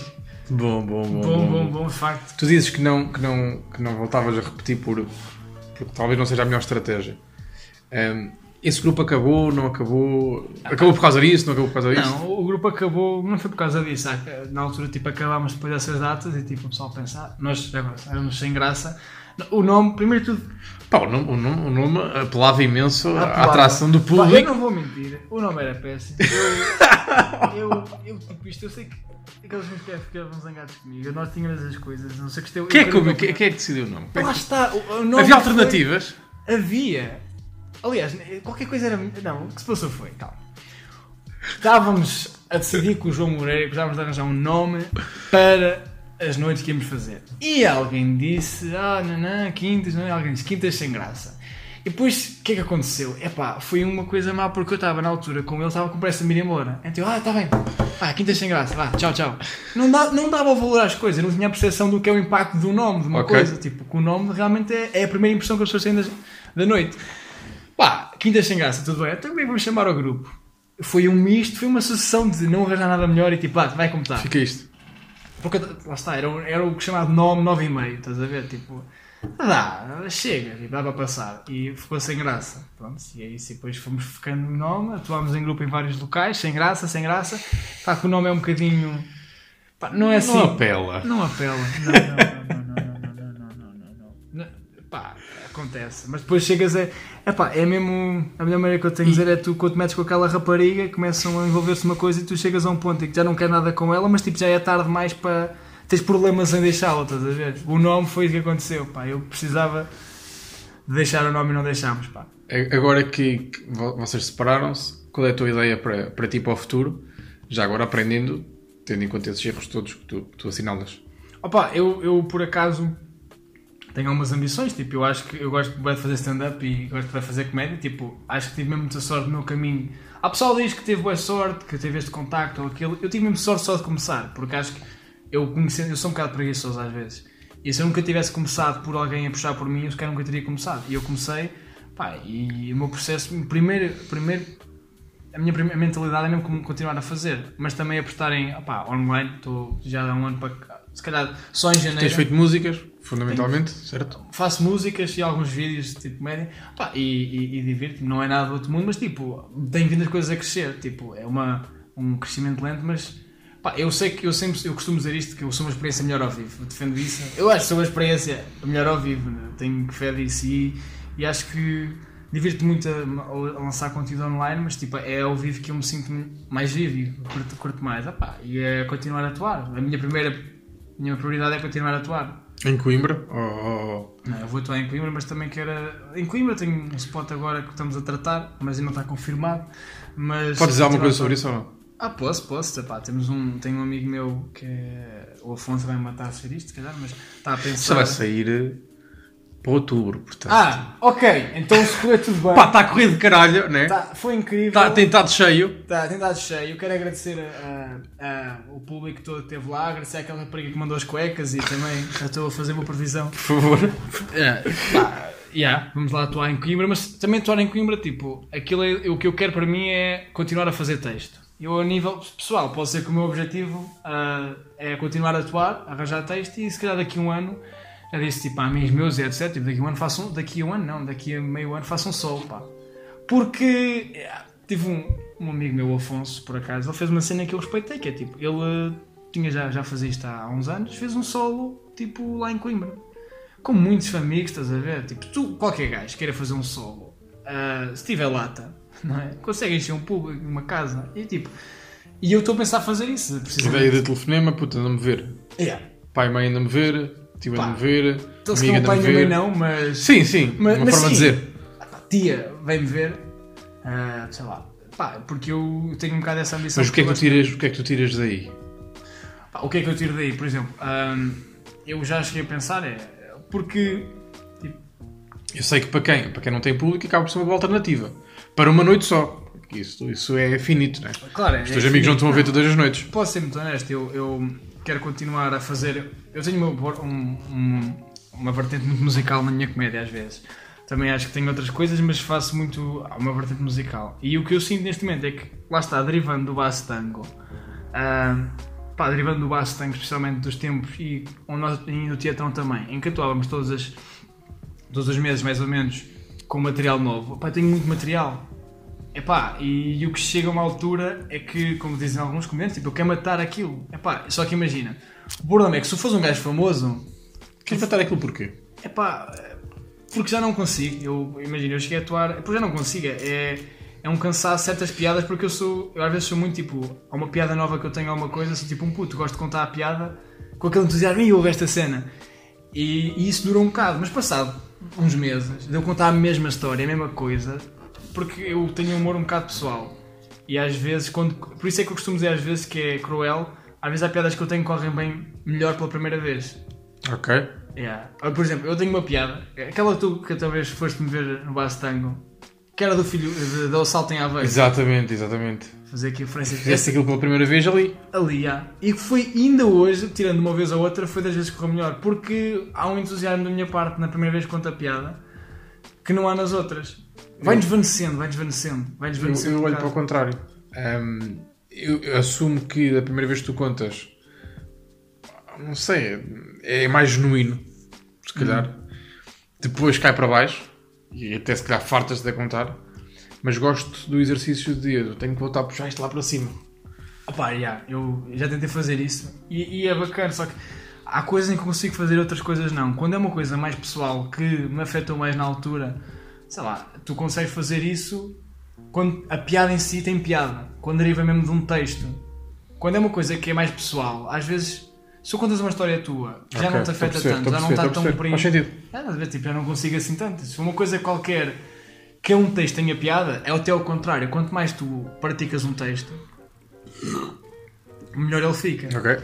Bom, bom, bom. bom, bom, bom, de facto. Tu dizes que não, que não, que não voltavas a repetir por, porque talvez não seja a melhor estratégia. Ehm, esse grupo acabou, não acabou? Acabou por causa disso, não acabou por causa disso? Não, o grupo acabou, não foi por causa disso. Na altura, tipo, acabámos depois dessas datas e tipo, o pessoal pensar, nós éramos sem graça. O nome, primeiro de tudo, Pá, o nome, o nome, o nome apelava imenso à Apelava. atração do Pá, público. eu não vou mentir, o nome era péssimo. Eu, eu, eu tipo, isto, eu sei que aqueles meus chefes ficavam zangados comigo. Nós tínhamos as coisas, não sei que isto eu. Quem é que, quem, quem é que decidiu o nome? É Lá está, o, nome Havia foi- alternativas? Havia. Aliás, qualquer coisa era. Não, o que se passou foi, calma. Estávamos a decidir com o João Moreira que precisávamos de arranjar um nome para as noites que íamos fazer. E alguém disse, ah, não, não, quintas, não é? Alguém disse, quintas sem graça. E depois, o que é que aconteceu? Epá, foi uma coisa má porque eu estava na altura com ele, estava com pressa de me ir embora. Então, ah, está bem, ah, quinta sem graça, vá, tchau, tchau. Não, dá, não dava o valor às coisas, não tinha a percepção do que é o impacto do nome, de uma Ok. coisa. Tipo, que o nome realmente é, é a primeira impressão que as pessoas têm da, da noite. Pá, quinta sem graça, tudo bem, então que vamos chamar ao grupo? Foi um misto, foi uma sucessão de não arranjar nada melhor e tipo, ah, vai como está. Fica isto. Porque, lá está, era, o- era o chamado nome 9,5, estás a ver? Tipo, dá, chega, tipo, dá para passar. E ficou sem graça. Pronto, e é isso. E depois fomos ficando no nome, atuámos em grupo em vários locais, sem graça, sem graça. Pá, que o nome é um bocadinho. Pá, não é assim. Não apela. Não apela. Não, não, não, não, não, não, não, não, não, não, não. Pá, acontece. Mas depois chegas a. Epá, é mesmo. A melhor maneira que eu tenho de dizer é tu, quando te metes com aquela rapariga, começam a envolver-se uma coisa e tu chegas a um ponto em que já não quer nada com ela, mas tipo já é tarde demais para. Tens problemas em deixá-la, estás a ver? O nome foi o que aconteceu, pá. Eu precisava de deixar o nome e não deixámos, pá. Agora que, que vo- vocês separaram-se, qual é a tua ideia para, para ti para o futuro? Já agora aprendendo, tendo em conta esses erros todos que tu, que tu assinalas. Opa, eu, eu por acaso tenho algumas ambições, tipo, eu acho que eu gosto de fazer stand-up e gosto de fazer comédia, tipo, acho que tive mesmo muita sorte no meu caminho. Há pessoal que diz que teve boa sorte, que teve este contacto ou aquilo, eu tive mesmo sorte só de começar, porque acho que eu conhecendo, eu sou um bocado preguiçoso às vezes. E se eu nunca tivesse começado por alguém a puxar por mim, eu se calhar nunca teria começado. E eu comecei, pá, e o meu processo, primeiro, primeiro a minha prime- mentalidade é mesmo como continuar a fazer, mas também apostar em, opá, online, estou já há um ano para se calhar só em janeiro. Tens feito músicas, fundamentalmente, certo? Faço músicas e alguns vídeos tipo comédia pá, e, e, e divirto-me, não é nada do outro mundo, mas tipo, tenho vindo as coisas a crescer, tipo, é uma, um crescimento lento, mas pá, eu sei que eu sempre eu costumo dizer isto, que eu sou uma experiência melhor ao vivo, eu defendo isso. Eu acho que sou uma experiência melhor ao vivo, né? tenho fé disso e, e acho que divirto muito a, a lançar conteúdo online, mas tipo, é ao vivo que eu me sinto mais vivo e curto, curto mais. Ah, pá, e é continuar a atuar. A minha primeira a minha prioridade é continuar a atuar. Em Coimbra? Ou- ou- Não, eu vou atuar em Coimbra, mas também quero. Em Coimbra tenho um spot agora que estamos a tratar, mas ainda não está confirmado. Mas Podes dizer alguma coisa sobre isso ou não? Ah, posso, posso. Epá, temos um, tenho um amigo meu que é. O Afonso vai me matar a ser isto, se calhar, mas está a Isso pensar. vai sair eh, para outubro, portanto. Ah, ok. Então se correr tudo bem. [laughs] Pá, está a correr de caralho, né? Tá, foi incrível. Tá, tem estado cheio. Tá, tem dado cheio. Quero agradecer a, a- o público todo que esteve lá, agradecer àquela rapariga que mandou as cuecas e também já estou a fazer uma previsão. Por favor. [laughs] É, pá, yeah, vamos lá atuar em Coimbra, mas também atuar em Coimbra, tipo, aquilo é, o que eu quero para mim é continuar a fazer texto. Eu, a nível pessoal, posso ser que o meu objetivo ah, é continuar a atuar, arranjar texto e se calhar daqui a um ano, já disse tipo a amigos meus e etc. Tipo, daqui a um ano faço um, daqui a um ano não, daqui a meio ano faço um solo, pá. Porque yeah, tive um, um amigo meu, Afonso, por acaso, ele fez uma cena que eu respeitei, que é tipo, ele ah, tinha já, já fazia isto há uns anos, fez um solo tipo lá em Coimbra com muitos amigos, estás a ver? Tipo, tu, qualquer gajo queira fazer um solo, ah, se tiver lata, [laughs] não é? Consegue encher um público numa casa e tipo. E eu estou a pensar fazer isso, precisamente. Ideia de telefonema, puta, anda-me ver. Yeah. Pai e mãe anda-me ver, tio Pá. anda-me ver, Então, se não ver. mãe não, mas. Sim, sim, Mas- uma mas forma de sim. dizer. Ah, pá, tia, vem-me ver, ah, sei lá. Pá, porque eu tenho um bocado essa ambição. Mas o que, é que tu tiras, o que é que tu tiras daí? Pá, o que é que eu tiro daí? Por exemplo, ah, eu já cheguei a pensar, é. Porque. Tipo, Eu sei que para quem, para quem não tem público acaba por ser uma boa alternativa. Para uma noite só. Porque Isso, isso é finito, não é? claro, é, Os teus amigos não estão a ver todas as noites. Posso ser muito honesto, eu, eu quero continuar a fazer. Eu tenho uma, um- um- uma vertente muito musical na minha comédia, às vezes. Também acho que tenho outras coisas, mas faço muito. Uma vertente musical. E o que eu sinto neste momento é que, lá está, derivando do basso tango, ah, pá, derivando do basso tango, especialmente dos tempos, e, nós, e no teatrão também, em que atuávamos todas as, todos os meses, mais ou menos, com material novo. Pá, tenho muito material. Epá, e, e o que chega a uma altura é que, como dizem alguns comentários, tipo, eu quero matar aquilo. Epá, só que imagina, o problema é que se eu fosse um gajo famoso, Queres matar aquilo porquê? epá, porque já não consigo. Eu imagino, eu cheguei a atuar, porque já não consigo. É, é um cansaço certas piadas, porque eu sou, eu às vezes sou muito tipo, há uma piada nova que eu tenho, alguma coisa, sou tipo um puto, gosto de contar a piada com aquele entusiasmo e houve esta cena. E, e isso durou um bocado, mas passado uns meses, de eu contar a mesma história, a mesma coisa, porque eu tenho um humor um bocado pessoal. E às vezes, quando, por isso é que eu costumo dizer às vezes que é cruel, às vezes há piadas que eu tenho que correm bem melhor pela primeira vez. Ok. Yeah. Olha, Por exemplo, eu tenho uma piada, aquela tu que talvez foste-me ver no Base Tango, que era do filho de, do assalto em Aveiro. Exatamente, exatamente. Fazer aqui referência Fizeste aquilo pela primeira vez ali. ali, já. E que foi ainda hoje, tirando uma vez a outra, foi das vezes que correu melhor, porque há um entusiasmo da minha parte na primeira vez que conta a piada que não há nas outras. Vai desvanecendo, vai desvanecendo, vai Eu, desvanecendo. eu um olho para o contrário. Hum, eu, eu assumo que da primeira vez que tu contas, não sei, é mais genuíno, se calhar. Depois cai para baixo e até se calhar fartas de contar. Mas gosto do exercício de eu tenho que voltar a puxar isto lá para cima. Opá, yeah, eu já tentei fazer isso e, e é bacana, só que há coisas em que consigo fazer, outras coisas não. Quando é uma coisa mais pessoal que me afetou mais na altura, sei lá, tu consegues fazer isso quando a piada em si tem piada, quando deriva mesmo de um texto. Quando é uma coisa que é mais pessoal, às vezes, se tu contas uma história tua já Ok, não te a afeta perceber, tanto, a já não está a tão perceber. Faz preenchido. sentido. É, estás a ver, tipo, já não consigo assim tanto. Se for uma coisa qualquer que é um texto tenha piada, é até ao contrário. Quanto mais tu praticas um texto, melhor ele fica. Ok.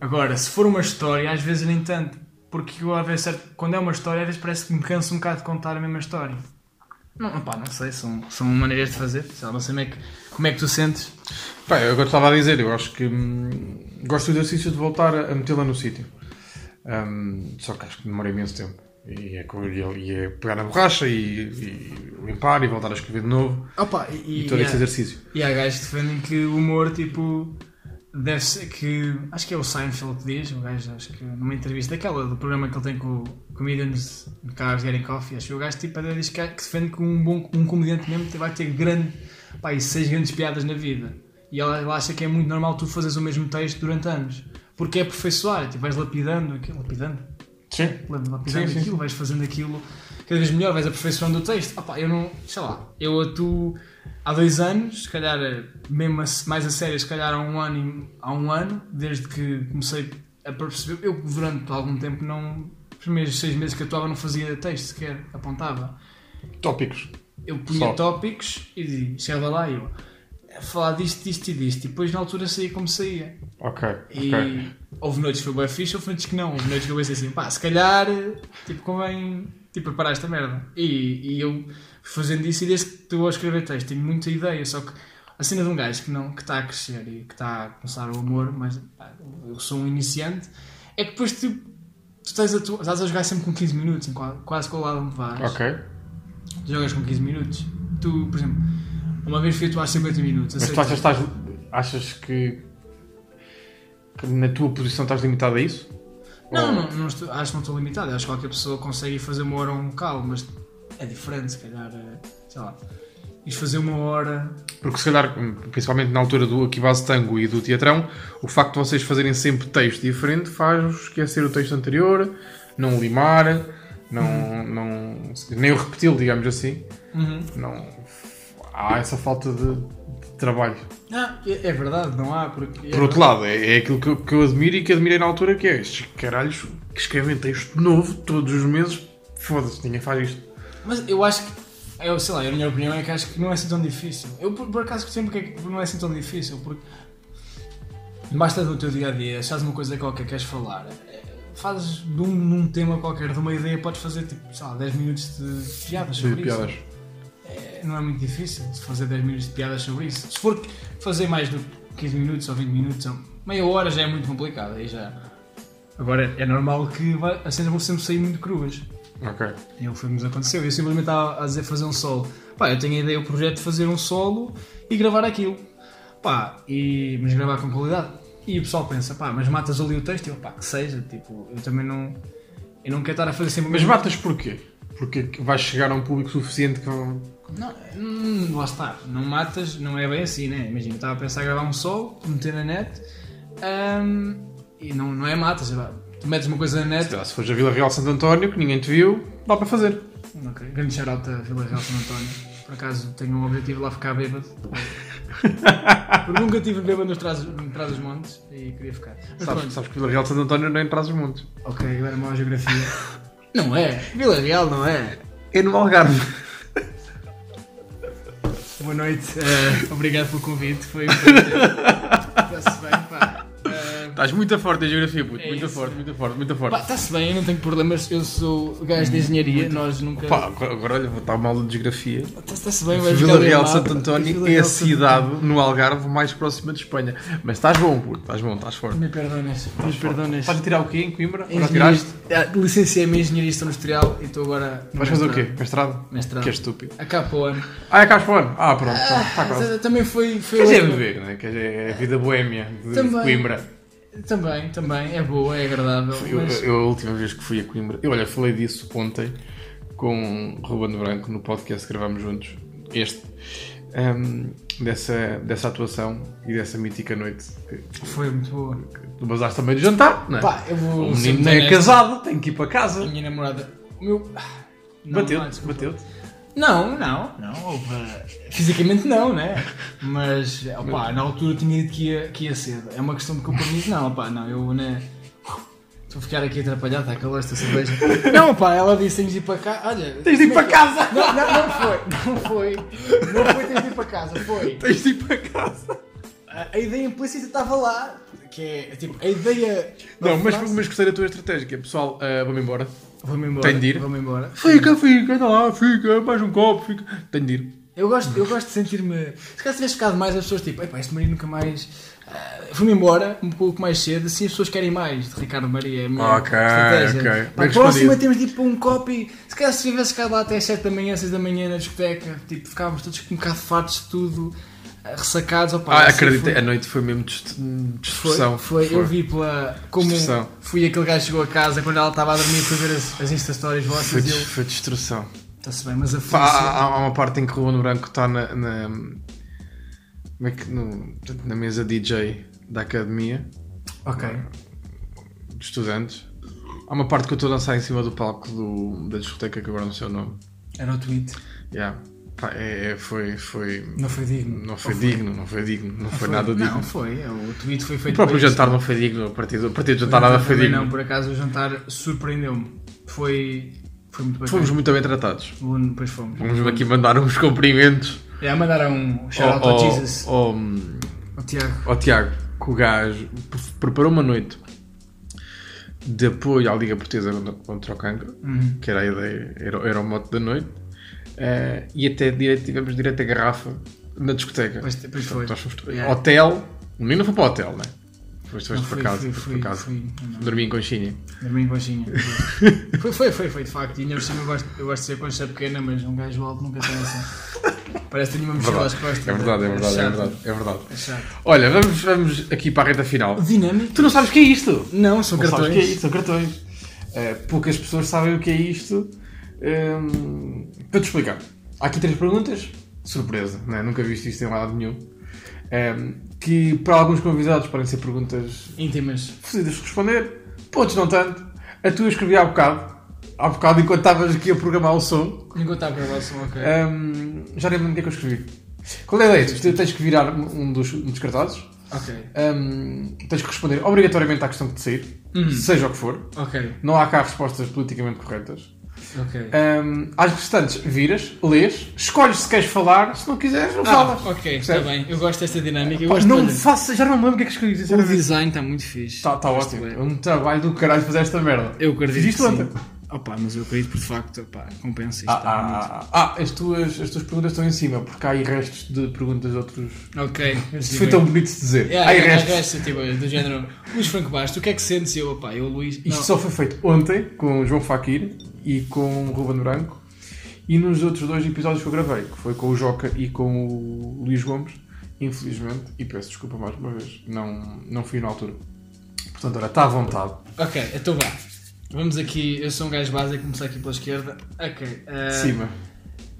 Agora, se for uma história, às vezes nem tanto. Porque eu, vezes, certo, quando é uma história, às vezes parece que me canso um bocado de contar a mesma história. Não, pá, não sei, são, são maneiras de fazer. Sei lá, não sei como é que, como é que tu sentes. Pá, eu agora estava a dizer, eu acho que hum, gosto do exercício de voltar a a metê-la no sítio. Hum, só que acho que demora imenso tempo. E é, e é- e é pegar na borracha e, e limpar e voltar a escrever de novo. Opa, e, E todo e esse há- exercício. E há gajos que defendem que o humor, tipo, deve ser que. Acho que é o Seinfeld que diz, o gajo, acho que numa entrevista daquela, do programa que ele tem com o Comedians Cars Getting Coffee, acho que o gajo tipo, até diz que, que defende que um bom um comediante mesmo vai ter grande. pá, seis grandes piadas na vida. E ele, ele acha que é muito normal tu fazeres o mesmo texto durante anos. Porque é aperfeiçoar, tipo, vais lapidando aquilo, lapidando, Sim. lapidando Sim, sim, aquilo, vais fazendo aquilo cada vez melhor, vais aperfeiçoando o texto. Opá, eu não, sei lá, eu atuo há dois anos, se calhar eh, mesmo a- mais a sério, se calhar há um ano, há um ano, desde que comecei a perceber, eu durante algum tempo não, os primeiros seis meses que atuava não fazia texto sequer, apontava. Tópicos. Eu punha Só. tópicos e dizia- chegava lá e eu a falar disto, disto e disto, e depois na altura saía como saía. Ok. E ok. houve noites que foi bem fixe, houve noites que não. Houve noites que eu pensei assim, pá, se calhar, tipo, convém, tipo, preparar esta merda. E, e eu fazendo isso e desde que estou a escrever texto tenho muita ideia, só que a cena de um gajo que não, que está a crescer e que está a começar o amor, mas pá, eu sou um iniciante, é que depois tu, tu estás, a, tu, estás a jogar sempre com 15 minutos, em quase, quase com o lado onde vais. Ok. Tu jogas com 15 minutos. Tu, por exemplo, uma vez fui atuar 50 minutos. Mas tu achas, estás, achas que, que na tua posição estás limitado a isso? Não, não, não estou- acho que não estou limitado. Acho que qualquer pessoa consegue ir fazer uma hora a um local, mas é diferente, se calhar. é, Sei lá. Ir fazer uma hora. Porque se calhar, principalmente na altura do Aqui Base Tango e do Teatrão, o facto de vocês fazerem sempre texto diferente faz-vos esquecer o texto anterior, não limar, não, não, nem o repeti-lo, digamos assim. Não, há essa falta de, de trabalho. Ah, é, é verdade, não há. Porque Por outro lado, é, é aquilo que eu, que eu admiro e que admirei na altura, que é estes caralhos que escrevem texto novo todos os meses. Foda-se, ninguém faz isto. Mas eu acho que. Eu sei lá, a minha opinião é que acho que não é assim tão difícil. Eu por, por acaso sempre que é que não é assim tão difícil, porque basta no teu dia a dia, fazes uma coisa qualquer que queres falar, é, fazes de um, num tema qualquer, de uma ideia, podes fazer tipo, sei lá, 10 minutos de piadas sobre de isso. É, não é muito difícil fazer 10 minutos de piadas sobre isso. Se for fazer mais de 15 minutos ou 20 minutos, ou meia hora já é muito complicado. Aí já. Agora é normal que as cenas vão sempre sair muito cruas. Ok. E o que nos aconteceu. Eu simplesmente estava a dizer fazer um solo. Pá, eu tenho a ideia, o projeto de fazer um solo e gravar aquilo. Pá, e, mas gravar com qualidade. E o pessoal pensa, pá, mas matas ali o texto? Eu, pá, que seja. Tipo, eu também não. Eu não quero estar a fazer sempre Mas matas porquê? Porque que vais chegar a um público suficiente que. Não, hum, lá está. Não matas, não é bem assim, né? Imagina, estava a pensar em gravar um solo, meter na net. hum, e não, não é matas. é Tu metes uma coisa na net. Lá, Se fores a Vila Real Santo António, que ninguém te viu, dá para fazer. Ok, grande shout a Vila Real São António. Por acaso tenho um objetivo lá ficar bêbado. [laughs] Porque nunca tive bêbado nos trás, trás dos montes e queria ficar. Mas Sabes, pronto. sabes que Vila Real Santo António não é em trás os montes. Ok, agora uma geografia. Não é? Vila Real não é? É no Algarve. Boa noite, eh, obrigado pelo convite. Foi um [laughs] prazer. Está-se bem, Estás muito forte em geografia, puto. É muito isso. forte, muito forte, muito forte. Está-se bem, eu não tenho problemas, eu sou gajo de engenharia, nós nunca. Pá, agora, olha, vou estar mal de geografia. Está- Está-se bem, vais Vila jogar Real Santo. António é a cidade no Algarve mais próxima de Espanha. Mas estás bom, puto. Estás bom, estás forte. Me perdones, me perdones. Estás a tirar o quê em Coimbra? Engenharia- tiraste? Ah, Licenciei-me em engenharia industrial e estou agora. Vais fazer o quê? Mestrado? Mestrado. Que é estúpido. Acá para o ano. Ah, é cá para o ano. Ah, pronto. Está tá quase. Também foi. foi Quer dizer, outra- beber, né? Quer dizer, é a vida boémia de, de Também. Coimbra. Também, também, é boa, é agradável. Eu, mas- eu, a última vez que fui a Coimbra, eu olha, falei disso ontem com o Ruben Branco no podcast que gravamos juntos, este, ehm, dessa, dessa atuação e dessa mítica noite. Foi muito boa. Tu basaste também de jantar, não é? Pá, eu vou. o menino não é casado, tem que ir para A casa. minha namorada. O meu. Bateu-te, bateu-te. Não, não, não. opa, Fisicamente não, né? Mas, opá, na altura tinha dito que ia, que ia cedo. É uma questão de compromisso. Não, opá, não, eu, né? Estou a ficar aqui atrapalhado, está calor esta cerveja. Não, opá, ela disse tens de ir para cá. Olha. Tens de ir para casa! Não, não, não foi, não foi. Não foi tens de ir para casa, foi. Tens de ir para casa! A, ideia implícita estava lá. Que é, tipo, a ideia. Não, mas, mas gostei da tua estratégia, que é pessoal, ah, vamos embora. Vou-me embora. Tem de ir? Vou-me embora. Fica, fica, anda lá, fica, mais um copo, fica. Tenho de ir. Eu gosto, eu gosto de sentir-me. Se calhar tivesse ficado mais, as pessoas tipo, epá, este marido nunca mais. ah, Fui-me embora um pouco mais cedo, assim as pessoas querem mais de Ricardo Maria. é a Ok, estratégia. ok. Para a próxima temos de ir para um copo e se calhar se tivesse ficado lá até às 7 da manhã, 6 da manhã na discoteca, tipo, ficávamos todos com um bocado fartos de tudo, ressacados. Opa, Ah, assim acreditei, foi- a noite foi mesmo dist- Foi, dispersão. foi, eu vi pela. Como Destruição. fui aquele gajo que chegou a casa quando ela estava a dormir fui ver as, as Insta Stories vossas Foi, eu. foi destruição. Está-se bem, mas a Pá, há, há uma parte em que o Ruben Branco está na, na, como é que, no- na mesa DJ da academia Ok. de estudantes. Há uma parte que eu estou a dançar em cima do palco do, da discoteca que agora não sei o nome. Era o tweet. Yeah. É, é- foi, foi, Não foi digno. não foi digno, não foi digno, não foi nada digno. Não, foi. é, O tweet foi O feito próprio para jantar isso. não foi digno, a partir do, a partir do jantar nada foi digno. Não, por acaso o jantar surpreendeu-me. Foi, foi muito bacana. Fomos muito bem tratados. O- Depois fomos. Vamos aqui mandar uns cumprimentos É, mandar um shout out ao, Jesus. ao, Ao Tiago. ao Tiago, que o gajo pre- preparou uma noite de apoio à Liga Portuguesa contra- contra o Cancro, Uhum. que era a ideia, era, era o mote da noite, eh, e até direito, tivemos direito a garrafa na discoteca. Pois- pois foi. Yeah. Hotel, o menino foi para o hotel, né? Não, foste para casa, fui, foste fui, para casa. fui. Dormi em conchinha. Dormi em coxinha. [laughs] foi, foi, foi, foi, de facto. E ainda por cima eu gosto, eu gosto de ser concha pequena, mas um gajo alto nunca tem assim. Parece que tenho uma mochila às costas. É verdade, é verdade, é chato. verdade, é verdade. É. Olha, vamos, vamos aqui para a reta final. Dinâmico? Tu não sabes o que é isto? Não, são Não sabes o que é cartões. isto? São cartões. Eh, poucas pessoas sabem o que é isto. Hum, para te explicar, há aqui três perguntas. Surpresa, não é? nunca viste isto em lado nenhum. Hum, que para alguns convidados podem ser perguntas Íntimas. fodidas de responder, outros não tanto. A tua eu escrevi há bocado, há bocado enquanto estavas aqui a programar o som. Enquanto está a gravar o som, ok. Hum, já nem me lembro o que é que eu escrevi. Qual é a ideia? Tu tens que virar um dos, um dos cartazes. Ok. Hum, tens que responder obrigatoriamente à questão que te sair, Uhum. seja o que for. Ok. Não há cá respostas politicamente corretas. Ok. Hum, às restantes, viras, lês, escolhes se queres falar, se não quiseres, não Ah, falas. ok, está bem. Eu gosto desta dinâmica. Pá, não me faça, já não me lembro o que é que escrevi, O design está muito fixe. Está tá Gosto ótimo. bem. É um trabalho do caralho fazer esta merda. Eu acredito Fiz isto ontem. Opa, mas eu acredito por de facto, opá, compensa isto. Ah, muito- ah, ah, ah, as, tuas, as tuas perguntas estão em cima, porque há aí restos de perguntas de outros. Ok. [laughs] Isto foi tão bonito de dizer. Yeah, há aí yeah, restos. restos, tipo, do género. Luís Franco Bastos, o que é que sentes? Eu, opá, eu, Luís. Isto só foi feito ontem com o João Fakir e com o Ruben Branco e nos outros dois episódios que eu gravei, que foi com o Joca e com o Luís Gomes, infelizmente, e peço desculpa mais uma vez, não, não fui na altura. Portanto, olha, está à vontade. Ok, então vá. Vamos aqui. Eu sou um gajo básico, começar aqui pela esquerda. Ok. eh, Cima.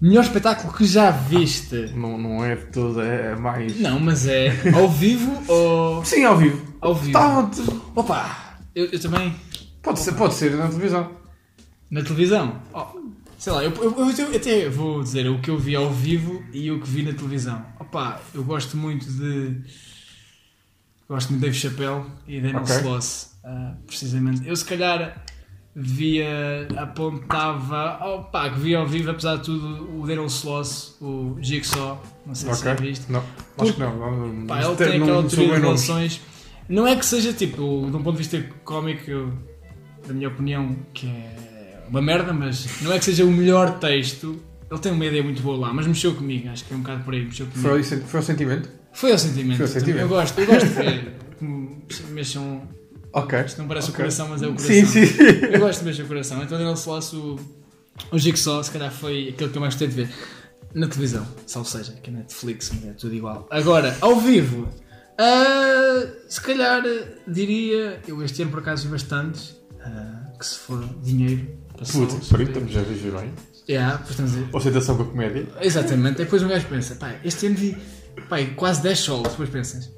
Melhor espetáculo que já viste? Não, não é de toda, é mais. Não, mas é ao vivo ou. Sim, ao vivo. Ao vivo. Tá. Opa! Eu, eu também. pode, ser, pode ser na televisão. Na televisão? Oh, sei lá, eu, eu- eu- até vou dizer o que eu vi ao vivo e o que vi na televisão. Opa, eu gosto muito de. Gosto muito de Dave Chappelle e Daniel Ok. Sloss, ah, precisamente. Eu se calhar via, apontava, opa, que via ao vivo, apesar de tudo, o Daniel Sloss, o Jigsaw, não sei se já viste. Não, acho que não. Pá, ele tem aquela não teoria de relações. Não é que seja tipo, de um ponto de vista cómico, eu, da minha opinião, que é uma merda, mas não é que seja o melhor texto. Ele tem uma ideia muito boa lá, mas mexeu comigo, acho que é um bocado por aí, mexeu comigo. Foi, o foi o sentimento? Foi ao sentimento. Foi ao sentimento. Eu gosto, eu gosto de ver mexam. Ok. Isto não parece Ok. o coração, mas é o coração. Sim, sim. Eu gosto de mexer o coração. Então, Daniel Sloss, o, o Jigsaw, se calhar foi aquilo que eu mais gostei de ver na televisão. Salvo seja, que é Netflix, mas é tudo igual. Agora, ao vivo, ah, se calhar diria. Eu este ano por acaso vi bastantes. ah, que se for dinheiro. Puta, peraí, estamos a viver bem. Yeah, estamos a dizer, Ostentação com a comédia. Exatamente, e depois um gajo pensa, pá, este ano vi pá, quase 10 solos, depois pensas,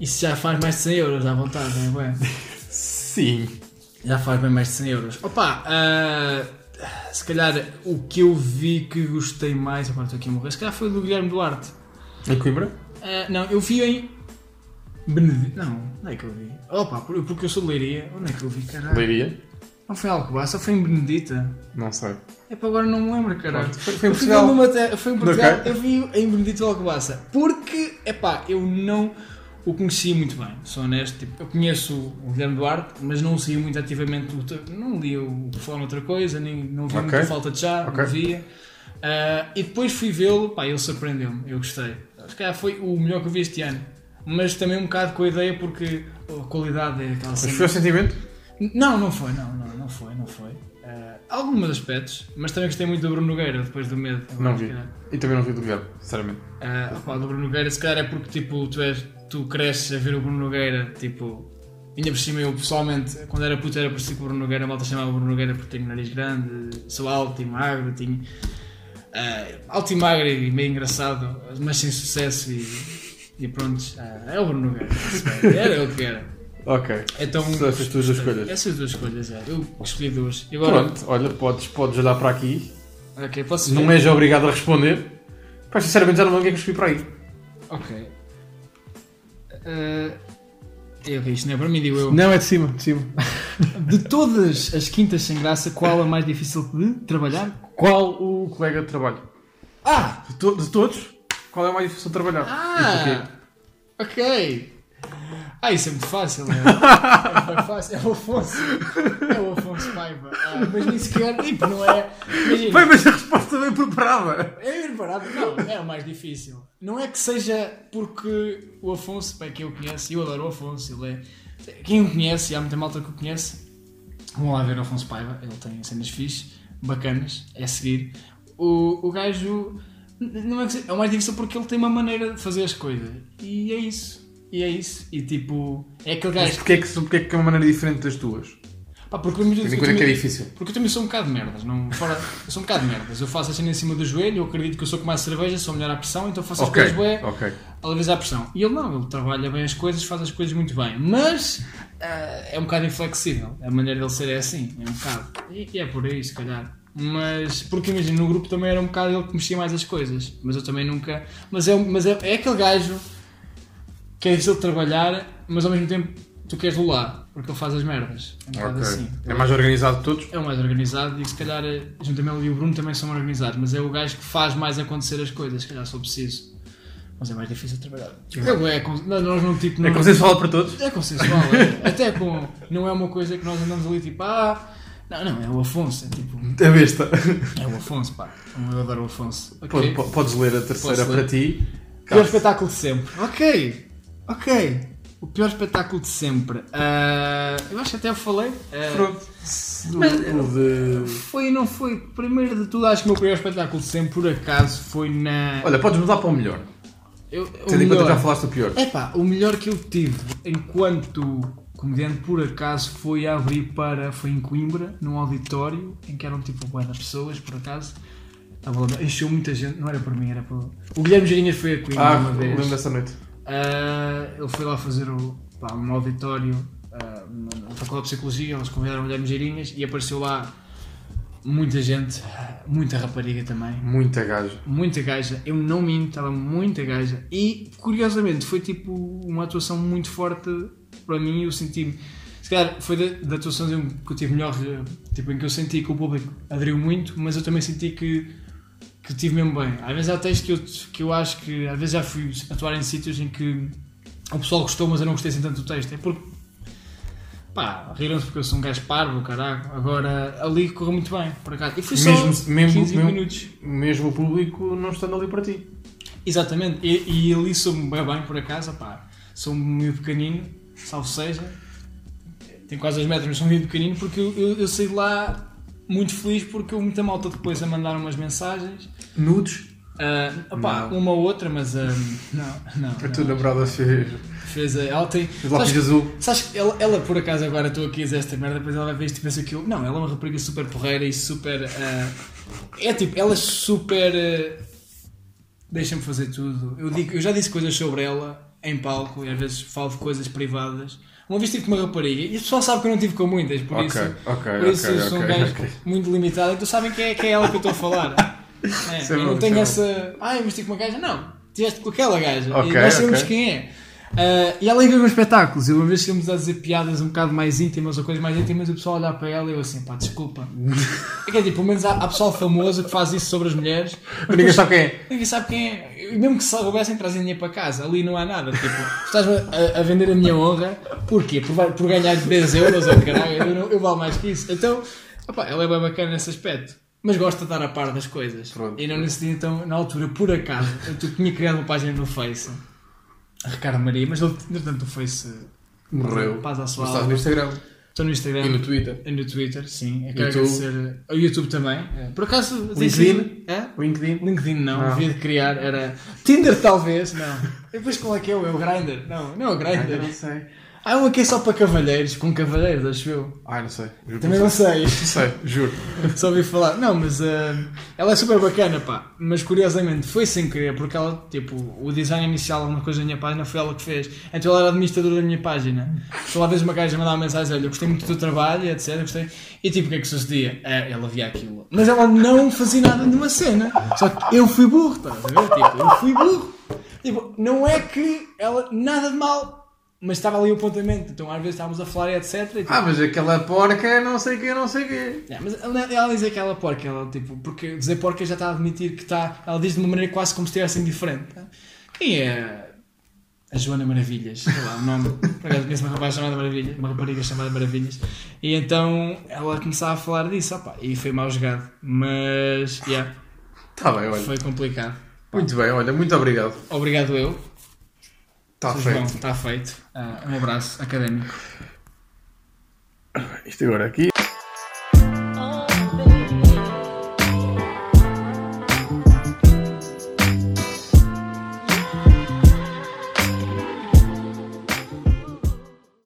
isso já faz mais de 100 euros à vontade, não é? Sim. já faz bem mais de 100 euros. Opa, ah, se calhar o que eu vi que gostei mais, agora estou aqui a morrer, se calhar foi o do Guilherme Duarte. Em Coimbra? Ah, não, eu vi em Benedito, não, não é que eu vi. Opa, por- porque eu sou de Leiria, onde é que eu vi, caralho? Leiria? Não foi em Alcobaça, foi em Benedita. Não sei. É para agora não me lembro, caralho. Pronto, Foi, foi em Eu Portugal. te- Foi em Portugal, Ok. eu vi em Benedito Alcobaça. Porque, epá, eu não o conhecia muito bem, sou honesto. Tipo, eu conheço o Guilherme Duarte, mas não seguia muito ativamente, o não lia o falar outra coisa, nem, não vi Ok. muita falta de chá, Ok. não via. Ah, e depois fui vê-lo, pá, ele surpreendeu-me, eu gostei. Se calhar foi o melhor que eu vi este ano. Mas também um bocado com a ideia porque a qualidade é aquela Mas foi o sentimento? não, não foi, não, não foi, não foi. Uh, alguns aspectos, mas também gostei muito do Bruno Nogueira, depois do medo. Não vi. E também não vi do Guilherme, sinceramente. Uh, do Bruno Nogueira, se calhar é porque tipo, tu, és, tu cresces a ver o Bruno Nogueira, tipo, ainda por cima eu pessoalmente, quando era puto era parecido com o Bruno Nogueira, a malta chamava o Bruno Nogueira porque tenho nariz grande, sou alto e magro, tinha. uh, alto e magro e meio engraçado, mas sem sucesso e, e pronto, uh, é o Bruno Nogueira, era o que era. Ok. Então, São essas tuas duas escolhas. Essas duas escolhas, é. Eu escolhi duas. E agora, Pronto, olha, podes, podes olhar para aqui. ok, posso Não ver? és obrigado a responder. Pois, sinceramente, já não lembro o que é que eu escolhi para aí. Ok. Uh, é, ok, isto não é para mim, digo eu. Não, é de cima, de cima. [laughs] De todas as quintas sem graça, qual a mais difícil de trabalhar? Qual o colega de trabalho? Ah! De, to- de todos, qual é o mais difícil de trabalhar? Ah! Ok! Ah, isso é muito fácil, [laughs] é? é muito fácil. É o Afonso. É o Afonso Paiva. Ah, mas nem sequer, tipo, não é. Imagina. Bem, mas a resposta bem preparada. É ir parado? Não, é o mais difícil. Não é que seja porque o Afonso, bem, quem eu conheço, eu adoro o Afonso, ele é. Quem o conhece, e há muita malta que o conhece, vão lá ver o Afonso Paiva, ele tem cenas fixe, bacanas, é seguir. O, o gajo. Não é, que seja, é o mais difícil porque ele tem uma maneira de fazer as coisas. E é isso. E é isso. E tipo, é aquele Mas gajo. porquê é, que, porquê é que é uma maneira diferente das tuas? Pá, porque eu, eu conta que é também- difícil. porque eu também sou um bocado de merdas, não, fora, eu sou um bocado de merdas. Eu faço a cena em cima do joelho, eu acredito que eu sou com mais cerveja, sou melhor à pressão, então faço as Ok, coisas bué, ok. à vez à pressão. E ele não, ele trabalha bem as coisas, faz as coisas muito bem. Mas ah, é um bocado inflexível. A maneira dele ser é assim, é um bocado. E, e é por aí, se calhar. Mas, porque imagina, no grupo também era um bocado ele que mexia mais as coisas. Mas eu também nunca. Mas é, mas é, é aquele gajo que é difícil de trabalhar, mas ao mesmo tempo tu queres lá, porque ele faz as merdas. É um bocado Ok. assim. É mais organizado de todos? É o mais organizado e se calhar, eh, juntamente ele e o Bruno também são organizados, mas é o gajo que faz mais acontecer as coisas, se calhar for preciso. Mas é mais difícil de trabalhar. É, é, não, nós não tipo. É Não, consensual para todos? é consensual, é. [laughs] Até com. Não é uma coisa que nós andamos ali tipo, ah. Não, não, é o Afonso, é tipo. É besta. É o Afonso, pá. Eu adoro o Afonso. Pode- Ok. po- Podes ler a terceira ler? para ti. Pior espetáculo de sempre. Ok, ok. O pior espetáculo de sempre. Ah, eu acho que até eu falei. Ah. Do- Mas- o de... Foi, não foi. Primeiro de tudo, acho que o meu primeiro espetáculo de sempre, por acaso, foi na. Olha, podes mudar para o melhor. Eu, o Tendo em conta que já falaste do pior. epá, o melhor que eu tive enquanto comediante, por acaso, foi abrir para. Foi em Coimbra, num auditório, em que eram tipo bué de pessoas, por acaso. Estava encheu muita gente, não era por mim, era por. O Guilherme Geirinhas foi a Coimbra Ah, uma vez. lembro dessa noite. Ah, ele foi lá fazer o, pá, um auditório ah, na Faculdade de Psicologia, eles convidaram o Guilherme Geirinhas e apareceu lá muita gente, muita rapariga também, Muita gaja. muita gaja. Eu não minto, estava muita gaja. E curiosamente foi tipo uma atuação muito forte para mim. Eu senti-me, se calhar foi da, da atuação que eu tive melhor, tipo, em que eu senti que o público aderiu muito, mas eu também senti que que tive mesmo bem. Às vezes há textos que eu, que eu acho que às vezes já fui atuar em sítios em que o pessoal gostou, mas eu não gostei assim tanto do texto. É porque, pá, riram-se porque eu sou um gajo parvo, caralho. Agora, ali correu muito bem, por acaso. E foi só Mesmo- mesmo- 15 mesmo- minutos. Mesmo o público não estando ali para ti. Exatamente, e, e ali sou bem bem por acaso, pá, sou um meio pequenino, salvo seja, tenho quase 2 metros, mas sou um meio pequenino porque eu, eu, eu saí de lá muito feliz porque houve muita malta depois a mandar umas mensagens, Nudes. opá, Não. uma ou outra, mas ah, não, não, A tua namorada fez, fez a, ela tem, lápis azul. sabes que ela, ela por acaso agora estou aqui a dizer esta merda, depois ela vai ver isto e pensa que eu, não, ela é uma rapariga super porreira e super, ah, é tipo, ela é super, ah, deixa-me fazer tudo. Eu, digo, eu já disse coisas sobre ela em palco e às vezes falo de coisas privadas. Uma vez tive com uma rapariga e o pessoal sabe que eu não tive com muitas, por Ok, isso, ok, por isso ok, eu sou um gajo muito limitado. Então sabem que é, que é ela que eu estou a falar. [laughs] É, é eu não tenho é essa. Ah, eu vesti com uma gaja. Não, tiveste com aquela gaja. E nós sabemos quem é. Ah, e ela ia ver meus espetáculos. Eu uma vez chegamos a dizer piadas um bocado mais íntimas ou coisas mais íntimas e o pessoal olhar para ela e eu assim, pá, desculpa. [laughs] é que é tipo, pelo menos há, há pessoal famoso que faz isso sobre as mulheres. Ninguém sabe quem é. Ninguém sabe quem é. E mesmo que soubessem trazem dinheiro para casa, ali não há nada. Tipo, estás a, a vender a minha honra, porquê? Por, por ganhar 10 euros ou caralho, eu, não- eu valo mais que isso. Então, opá, ela é bem bacana nesse aspecto. Mas gosta de estar a par das coisas. Pronto. E não nesse dia, então, na altura, por acaso, eu tinha criado uma página no Face, a Ricardo Maria, mas ele, entretanto o Face Morreu. Paz à sua Mas estás alma. no Instagram Estou no Instagram. e no Twitter. E no Twitter, sim. Eu quero YouTube. agradecer. O YouTube também. Por acaso, LinkedIn? É? LinkedIn. LinkedIn não, Não. devia de criar, era Tinder talvez, não. E [laughs] depois qual é que é o? É o Grindr? Não, não é o Grindr. não sei. Há um aqui só para cavalheiros, com cavalheiros, acho eu. Ai, não sei. Também não sei, Não sei, juro. [laughs] só ouvi falar. Não, mas ah, ela é super bacana, pá. Mas curiosamente foi sem querer, porque ela, tipo, o design inicial, alguma coisa da minha página foi ela que fez. Então ela era administradora da minha página. Então, às vezes uma gaja mandava mensagem, olha, eu gostei muito do teu trabalho, etc. Gostei. E tipo, o que é que sucedia? É, ela via aquilo. Mas ela não fazia nada de uma cena. Só que eu fui burro, estás a ver? Tipo, eu fui burro. Tipo, não é que ela, nada de mal. Mas estava ali o apontamento, então às vezes estávamos a falar etc. E, tipo, Ah, mas aquela porca não sei o que, não sei o quê. é, mas ela, ela diz aquela porca, ela, tipo, porque dizer porca já está a admitir que está. Ela diz de uma maneira quase como se estivesse indiferente. tá? Quem é a Joana Maravilhas? Sei lá, o nome. Por acaso conheço uma rapaz chamada Maravilhas, uma rapariga chamada Maravilhas. E então ela começava a falar disso, opa, e foi mal jogado. Mas, yeah, Tá bem, olha. foi complicado. Muito bem, olha, muito obrigado. Obrigado eu. Está feito. Está feito. Ah, um abraço académico. Isto agora aqui.